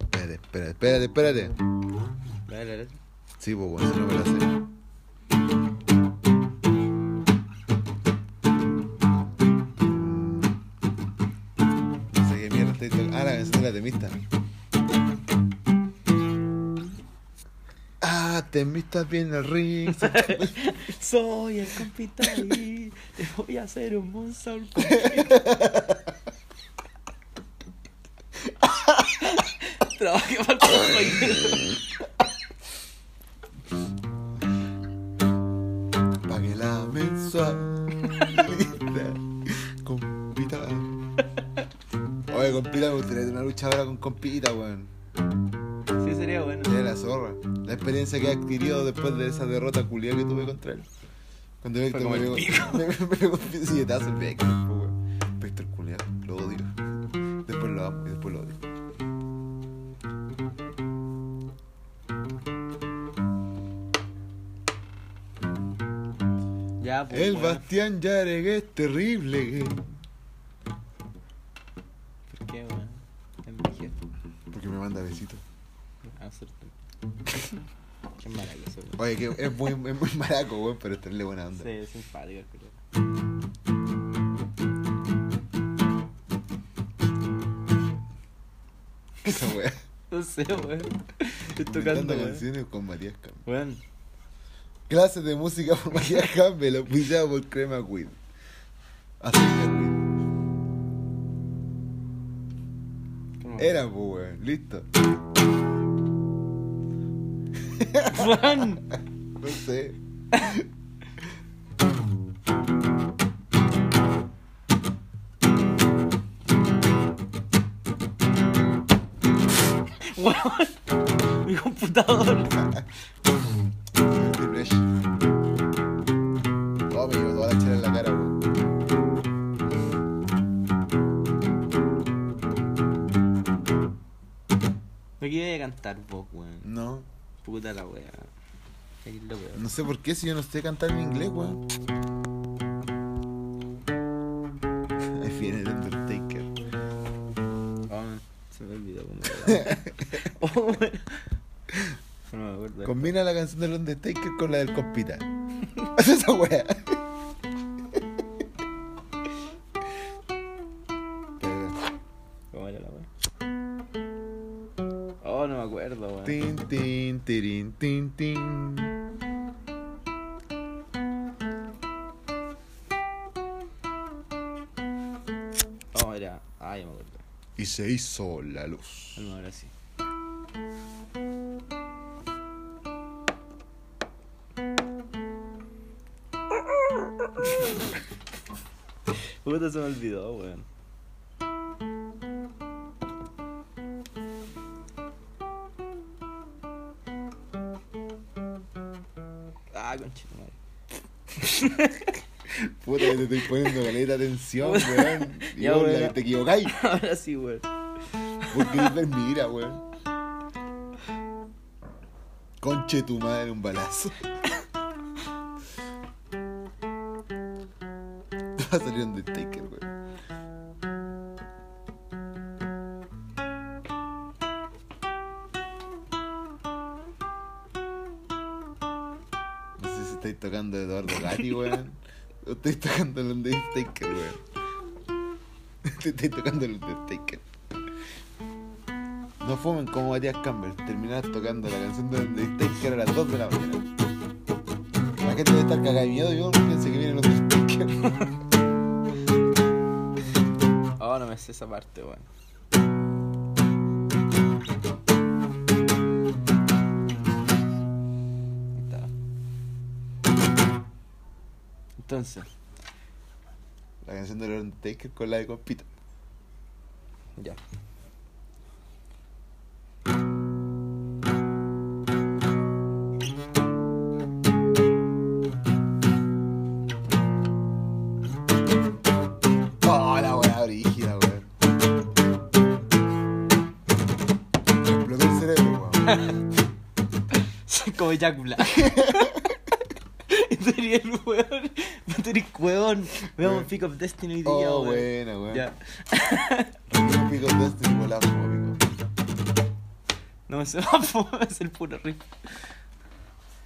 Espérate, espérate, espérate, espérate. Dale, dale. Sí, pues, weón, si no me lo sé. Ah, la canción de la temista. Ah, temistas bien el ring. Soy el compita y te voy a hacer un moonsault. Trabajé para el. Pague la mensualidad. Compita. Oye, compita, me gustaría tener una lucha ahora con compita, weón. Sí, sería bueno. Sería la zorra. La experiencia que he adquirido después de esa derrota culiada que tuve contra él. Cuando me el pegó, pico. me, me pegó un silletazo el Víctor, po, weón. Víctor culiado, lo odio. Después lo amo y después lo odio. Ya, pues. El bueno. Bastián Yareg es terrible. ¿Por Oye, que es muy, es muy maraco, weón, pero es tenerle buena onda. Sí, es simpático, el culiao. Esa weá. No sé, weón. Estoy tocando, canciones con Matías Campbell. Weón. Clases de música por Matías Campbell, auspiciado por Crema Queen. Queen. ¿Cómo? Era, pues, weón. Listo. Weón. No sé. Weón. Mi computador. Me llevo toda la chela en la cara, weón. No quiero cantar vos, weón. No. Puta la wea. No sé por qué si yo no sé cantar en inglés, weón. Ahí viene el Undertaker. Oh, se me olvidó cómo era. oh. No me acuerdo. combina la canción del Undertaker con la del compita. Haz esa wea. Tirin, tin, tin. Oh, era. Ah, ya me acuerdo. Y se hizo la luz. No, ahora sí. Puta, se me olvidó, weón. weón. Y Ya, vos weón. la- te equivocáis. Ahora sí, weón. Porque ver mi ira, weón. Conche tu madre, un balazo. Te va a salir un Undertaker, weón. No sé si estáis tocando Eduardo Gatti, weón. O estáis tocando el Undertaker. Te estáis tocando el Undertaker. No fumen como Matías Campbell. Terminar tocando la canción de Undertaker a las 2 de la mañana. La gente debe estar cagada de miedo yo pienso que viene el Undertaker. Oh, no me sé esa parte, weón. Está. Entonces, La canción del Undertaker con la de Compita. Ya. Oh, la weá brígida, weón. Me explotó el cerebro, weón. Soy como Jack Black. Eres el weón. Eres weón. Veamos Pick of Destiny hoy día, Oh, weón. buena, weón. Ya. De este amigo. No me se va a es el puro riff.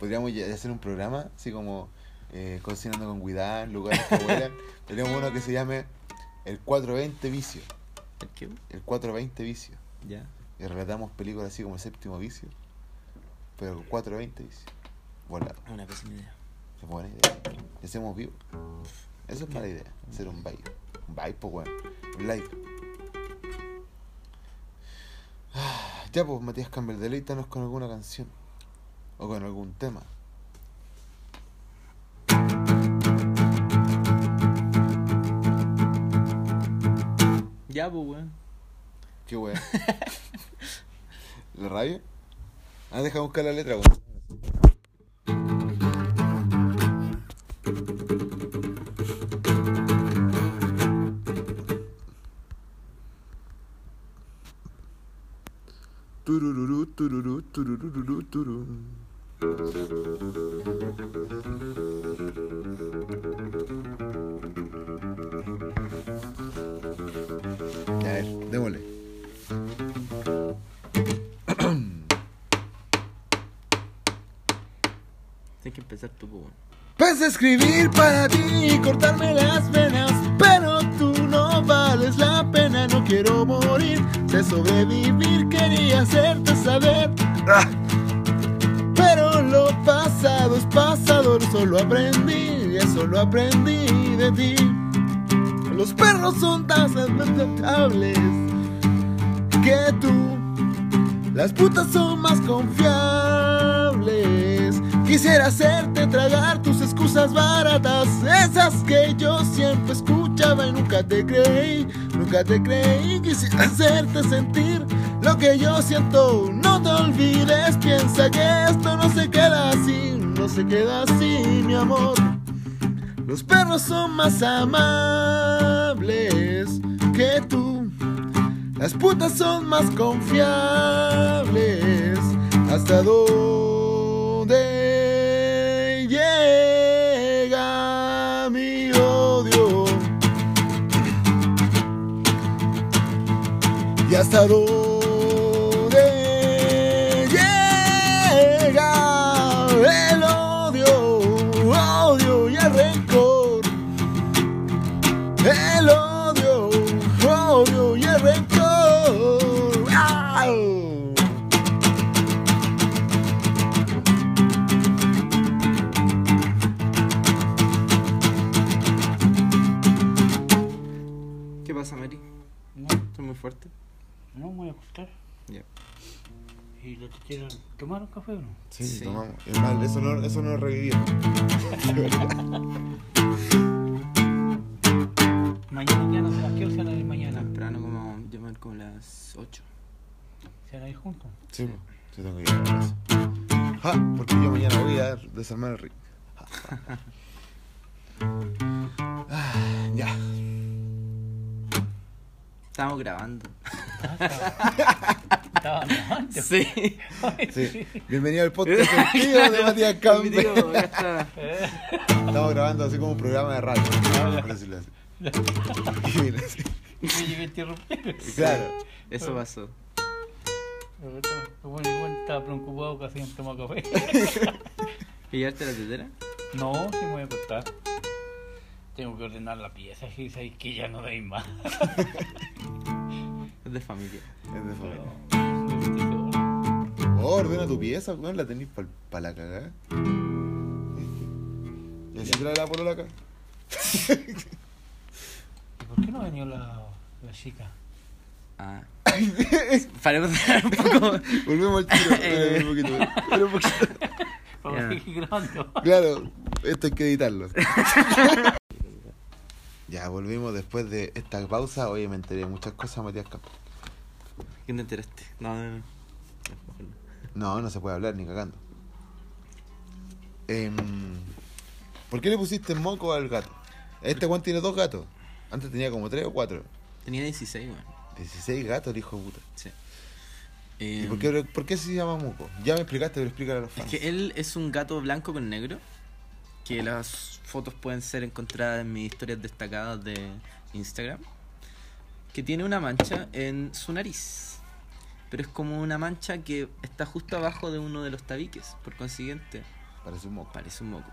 Podríamos hacer un programa, así como eh, cocinando con cuidado, lugares que huelan. Tenemos uno que se llame El 420 Vicio. ¿El qué? El 420 Vicio. Ya. Y relatamos películas así como El Séptimo Vicio. Pero 420 Vicio. Bueno, Una pésima idea. es buena idea. Y hacemos vivo. Eso es mala idea. Hacer un vibe. Un vibe, pues, weón. Un live. Ah, Ya, pues, Matías Campbell, deleítanos con alguna canción. O con algún tema. Ya, pues, weón. Qué weón. ¿La radio? Ah, deja buscar la letra, weón. Turururu, tururu, turururu, turu. Ya, a ver, démosle. Tienes que empezar pues, weón. Pensé escribir para ti y cortarme las venas, pero tú no vales la pena, no quiero morir, sé sobrevivir, quería hacerte saber. Ah. Pero lo pasado es pasado, solo aprendí, eso lo aprendí de ti. Los perros son tan respetables que tú. Las putas son más confiables. Quisiera hacerte tragar tus excusas baratas, esas que yo siempre escuchaba y nunca te creí, nunca te creí. Quisiera hacerte sentir lo que yo siento. No te olvides, piensa que esto no se queda así, no se queda así, mi amor. Los perros son más amables que tú. Las putas son más confiables. ¿Hasta dónde llega mi odio? ¿Y hasta dónde acostar. Ya. ¿Y la tetera tomaron café o no? Sí, Sí. tomamos. Es mal, eso no, eso no revivió. Mañana ya no sé a qué hora se van a ir mañana. Temprano como, llamar como las 8. ¿Se van a ir juntos? Sí, sí tengo que ir a la casa. Ja, porque yo mañana voy a desarmar el ring. Ja. Ah, ya. Estábamos grabando. Estaban antes. Sí. Sí. Bienvenido al podcast El Tío de Matías Campbell. Tío, acá está. Estamos grabando así como un programa de radio. por decirlo así. Y mira, sí. me llegué a interrumpir. Claro. Eso pasó. Bueno, igual estaba preocupado que hacían tomar café. ¿Y llevarte la tetera? No, sí me voy a acostar. Tengo que ordenar la pieza, y que ya no dais más. Es de familia. Es de familia. Pero- Oh, ordena tu pieza, weón, la tenés para pa la cagada. ¿Y así trae la polola acá? ¿Y por qué no ha venido la, la chica? Ah. Hablar un poco. Volvemos al tiro. Espera un poquito. espera un poquito. Para grabando. Claro, esto hay que editarlo. Ya, volvimos después de esta pausa. Oye, me enteré de muchas cosas, Matías Campos. ¿Quién te enteraste? No, no, no. No, no. Se puede hablar ni cagando. Em, ¿Por qué le pusiste moco al gato? Este Juan tiene dos gatos. Antes tenía como tres o cuatro. Tenía 16, weón. 16 gatos el hijo de puta. Sí. ¿Y Eh, por qué, por qué se llama moco? Ya me explicaste, pero explícale a los Es fans. que él es un gato blanco con negro. Que las fotos pueden ser encontradas en mis historias destacadas de Instagram. Que tiene una mancha en su nariz. Pero es como una mancha que está justo abajo de uno de los tabiques. Por consiguiente, Parece un moco. parece un moco.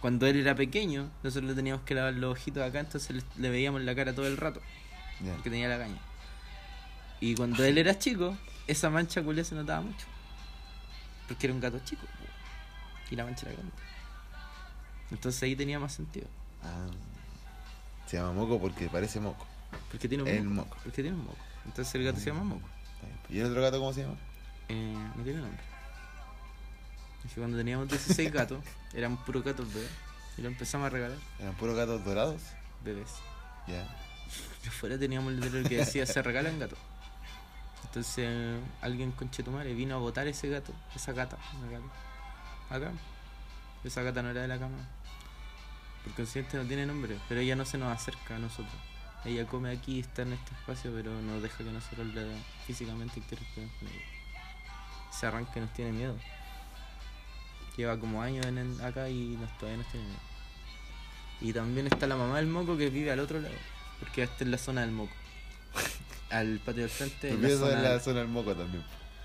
Cuando él era pequeño, nosotros le teníamos que lavar los ojitos acá, entonces le, veíamos la cara todo el rato. Ya. Porque tenía la caña. Y cuando él era chico, esa mancha culia se notaba mucho. Porque era un gato chico. Y la mancha era grande. Entonces ahí tenía más sentido. Ah, se llama moco porque parece moco. Porque tiene un El moco. moco. Porque tiene un moco. Entonces el gato se llama moco. Está bien. ¿Y el otro gato cómo se llama? Eh, no tiene nombre. Es que cuando teníamos 16 gatos, eran puros gatos bebés. Y lo empezamos a regalar. ¿Eran puros gatos dorados? Bebés. Ya. Y afuera teníamos el letrero que decía se regalan gatos. Entonces alguien con Chetumare vino a botar ese gato, esa gata, una gata. Acá. Esa gata no era de la cama. Por consiguiente no tiene nombre, pero ella no se nos acerca a nosotros. Ella come aquí, está en este espacio, pero no deja que nosotros le físicamente interactuemos con ella. Se arranca y nos tiene miedo. Lleva como años en acá y nos, todavía nos tiene miedo. Y también está la mamá del moco que vive al otro lado. Porque esta es la zona del moco. Al patio del frente. La pieza zona, es la zona del moco también.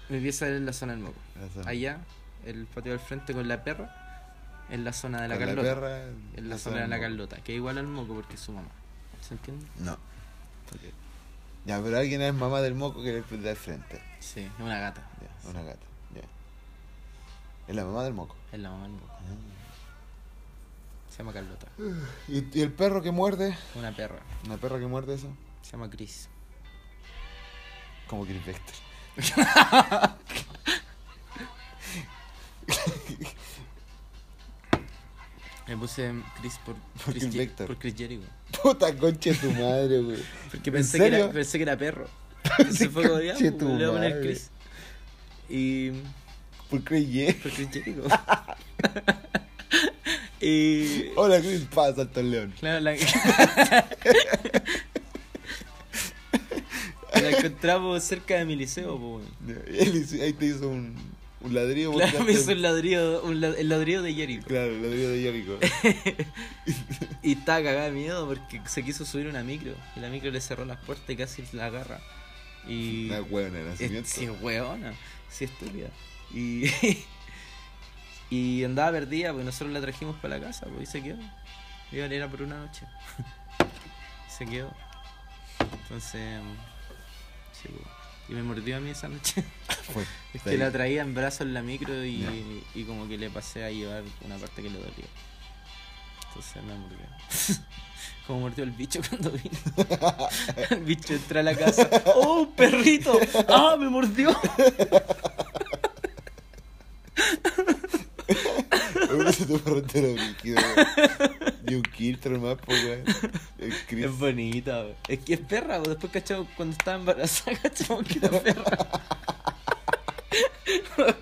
Mi pieza es la zona del moco. La zona- Allá, el patio del frente con la perra, es la zona de la con Carlota. perra, es la zona de del la. Carlota, que es igual al moco porque es su mamá. ¿Se entiende? No. Ya, pero alguien es mamá del moco que es del frente. Sí, es una gata. Ya, una gata. Ya. Es la mamá del moco. Es la mamá del moco. Se llama Carlota. ¿Y, y el perro que muerde? Una perra. ¿Una perra que muerde eso? Se llama Chris. Como Chris Vector. Le puse Chris por Por Chris, Chris Vector. por Chris Jericho. Puta concha de tu madre, güey. Porque ¿En pensé que, era, pensé que era perro. Entonces fue como, Conche pues, le voy a poner madre. Chris. Y Por Chris Ye. por Chris Jericho. y Hola Chris, pasa el león. Claro, la... la encontramos cerca de mi liceo, hizo- ahí te hizo un, un ladrillo. Claro, me hizo un ladrillo, un el ladrillo de Jericho. Claro, el ladrillo de Jericho. Y estaba cagada de miedo porque se quiso subir una micro. Y la micro le cerró las puertas y casi la agarra. Y. Una hueona de nacimiento. sí, weona. Sí, estúpida. Y. y andaba perdida porque nosotros la trajimos para la casa, pues, y se quedó. Iba a ir a por una noche. Se quedó. Entonces. Sí, pues. Y me mordió a mí esa noche. Fue. Es que la traía en brazos en la micro y, y como que le pasé a llevar una parte que le dolía. Entonces me mordió. Como mordió el bicho cuando vino. El bicho entra a la casa. ¡Oh, perrito! ¡Ah, me mordió! Uno se entero líquido. Y un quiltro más, pues, weón. Chris. Es bonita, wey. Es que es perra, wey. Después, cachado, cuando estaba embarazada, cachado que era perra.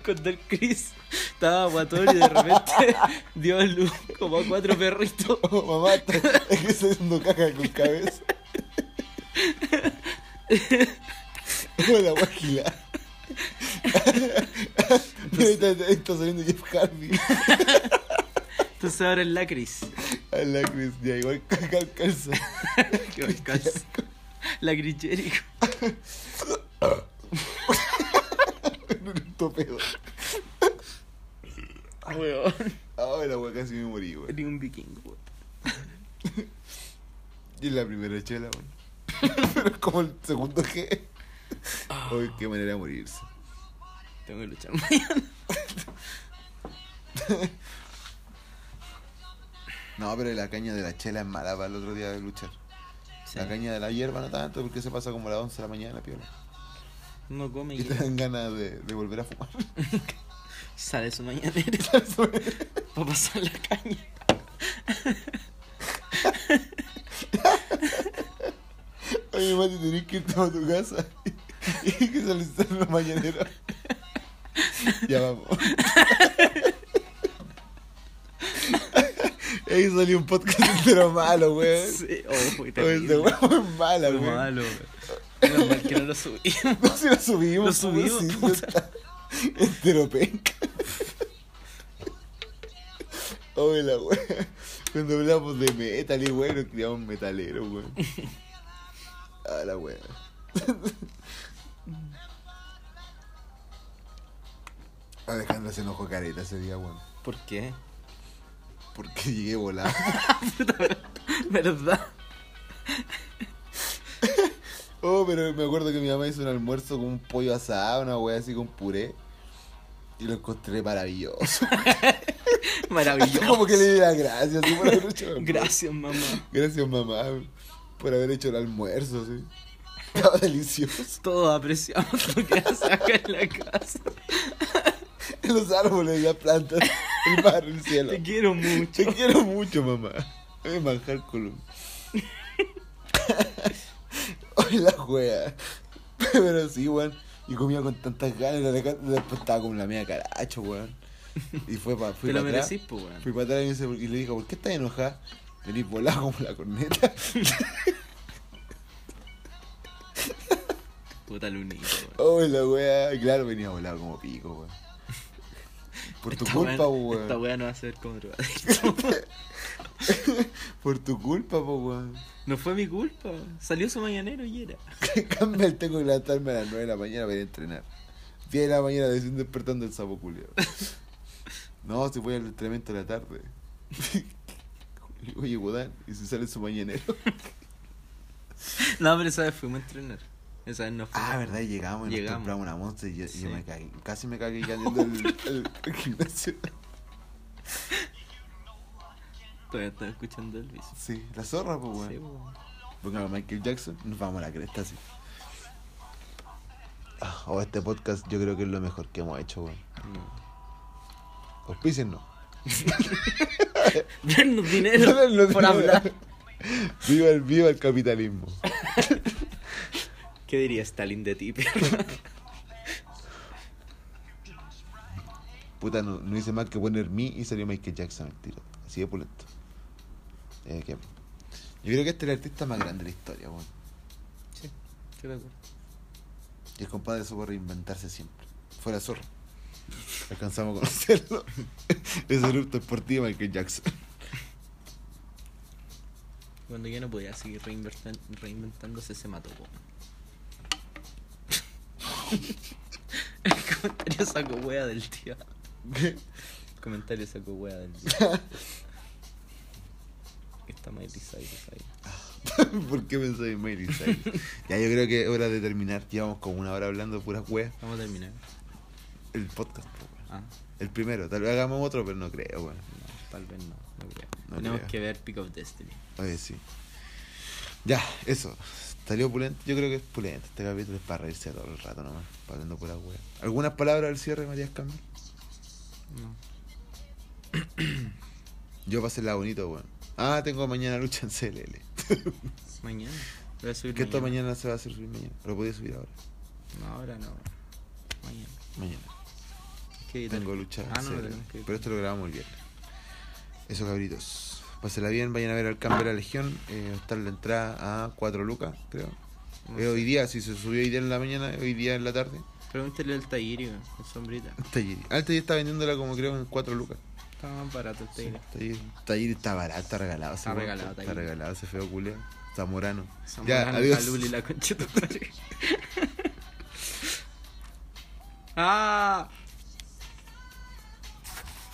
Cuando el Chris estaba guatón y de repente dio a luz como a cuatro perritos. Oh, mamá, es que estoy haciendo caca con cabeza. Oh, la guajila. Mira, está- está saliendo Jeff Harvey. Entonces ahora es la Chris. A la Chris, ya igual. Que me calza. La Chris Jericho. Un topedo. Weón. Ah, la wea casi me morí, weón. Ni un vikingo, weón. Y la primera chela, weón. Pero es como el segundo G. Uy, qué manera de morirse. Tengo que luchar mañana. No, pero la caña de la chela es mala para el otro día de luchar. La caña de la hierba no tanto porque se pasa como a las 11 de la mañana, piola. No come Y y te dan ganas de, de volver a fumar. sale su mañanera para pasar la caña. Oye, Mati, tenés que irte a tu casa y que solicitar una mañanera. Ya vamos. Ahí salió un podcast entero malo, weón. Sí, oh, fue Oye, terrible. ese weón es mala, weón. malo, weón. Menos mal que no lo subimos. No, si lo subimos. Lo subimos, sí, puta. está Entero penca. Oye, la weón. Cuando hablamos de metal y weón, nos criamos metaleros, weón. Ah, la weón. Alejandra se enojó careta ese día, weón. ¿Por qué? Porque llegué volado. ¿Verdad? Oh, pero me acuerdo que mi mamá hizo un almuerzo con un pollo asado, una wea así con puré. Y lo encontré maravilloso. Maravilloso. Como que le di las gracias así, por haber hecho el. Gracias, mamá. Gracias, mamá, por haber hecho el almuerzo, sí. Estaba delicioso. Todos apreciamos lo que haces acá en la casa. Los árboles, las plantas, el mar, el cielo. Te quiero mucho. Te quiero mucho, mamá. A manjar column. Ay, la wea. Pero sí, weón. Y comía con tantas ganas. Después estaba como la media caracho, weón. Y fue pa, fui para atrás. weón. Fui para atrás y, dice- y le dijo, ¿por qué estás enojada? Venís volado como la corneta. Puta lunita, weón. Oh, la wea. Y Claro, venía volado como pico, weón. Por tu Esta culpa, weón. Esta weá no va a ser como drogadicto. Por tu culpa, po, weón. No fue mi culpa. Salió su mañanero y era. Campbell tengo que levantarme a las 9 de la mañana para ir a entrenar. 10 de la mañana recién despertando el sapo culiao. No, si voy al entrenamiento de la tarde. Oye, Godán, ¿y si sale su mañanero? No, pero esa vez fuimos a entrenar. Esa vez no fuimos. Ah, verdad, y llegamos y nos Llegamos. compramos una monster y yo, me cagué. Casi me cagué cayendo el, el, el gimnasio. Todavía están escuchando el vicio. Sí, la zorra, pues, weón. Sí, weón. Póngame a Michael Jackson, nos vamos a la cresta, sí. Ah, oh, este podcast yo creo que es lo mejor que hemos hecho, weón. No. Auspicien no. Dennos dinero por dinero. hablar. Viva el, viva el capitalismo. ¿Qué diría Stalin de ti? Puta, no, no hice más que poner mi y salió Michael Jackson al tiro. Así de pulento. Eh, que- Yo creo que este es el artista más grande de la historia, weón. Sí, estoy de acuerdo. Y el compadre supo reinventarse siempre. Fuera zorro. Alcanzamos a conocerlo. Ese erupto deportivo de Michael Jackson. Cuando ya no podía seguir reinventándose, se mató, weón. El comentario sacó wea del tío. El comentario sacó wea del tío. Está Miley Cyrus ahí. ¿Por qué pensé en Miley Cyrus? Ya, yo creo que es hora de terminar. Llevamos como una hora hablando de puras weas. Vamos a terminar. El podcast. Ah, El primero. Tal vez hagamos otro, pero no creo, weón. Tal vez no, no creo. No Tenemos creo. que ver Pick of Destiny. Oye, sí. Ya, eso. Salió pulento. Yo creo que es pulento. Este capítulo es para reírse todo el rato nomás. Pasando por la wea. ¿Algunas palabras al cierre, Matías Campbell? No. Yo pasé la bonito, weón. Ah, tengo mañana lucha en CLL. Mañana. Voy a subir Que esto mañana se va a hacer subir mañana. Lo podía subir ahora. No, ahora no. Mañana. Mañana. Editar. Tengo lucha. Ah, no, en CLL. editar. Pero esto lo grabamos el viernes. Eso, cabritos. Pásela bien, vayan a ver al Camper a Legión. Eh, está la entrada a 4 lucas, creo. No Eh, hoy día, si se subió hoy día en la mañana, hoy día en la tarde. Pregúntale al weón, con sombrita. Talliri. Ah, el Talliri está vendiéndola como creo en 4 lucas. Está más barato el. Talliri. Talliri está barato, está regalado. Está regalado, Está Talliri. regalado ese feo culeo. Zamorano. Zamorano, Ya, adiós. Caluli, la de madre. ¡Ah!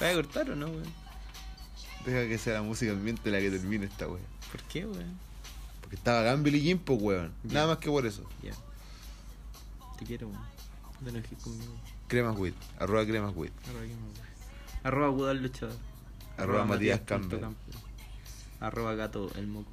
¿Vas a cortar o no, weón? Deja que sea la música ambiente la que termine esta wea. ¿Por qué, weón? Porque estaba Gamble y Jimpo, weón. Ya. Nada más que por eso. Ya. Te quiero, weón. No te enojes conmigo. Cremas Wit. Arroba Cremas Wit. Arroba, ¿qué más, weón? Arroba Gudal Luchador. Arroba Matías punto Campbell. Campbell. Arroba Gato el Moco.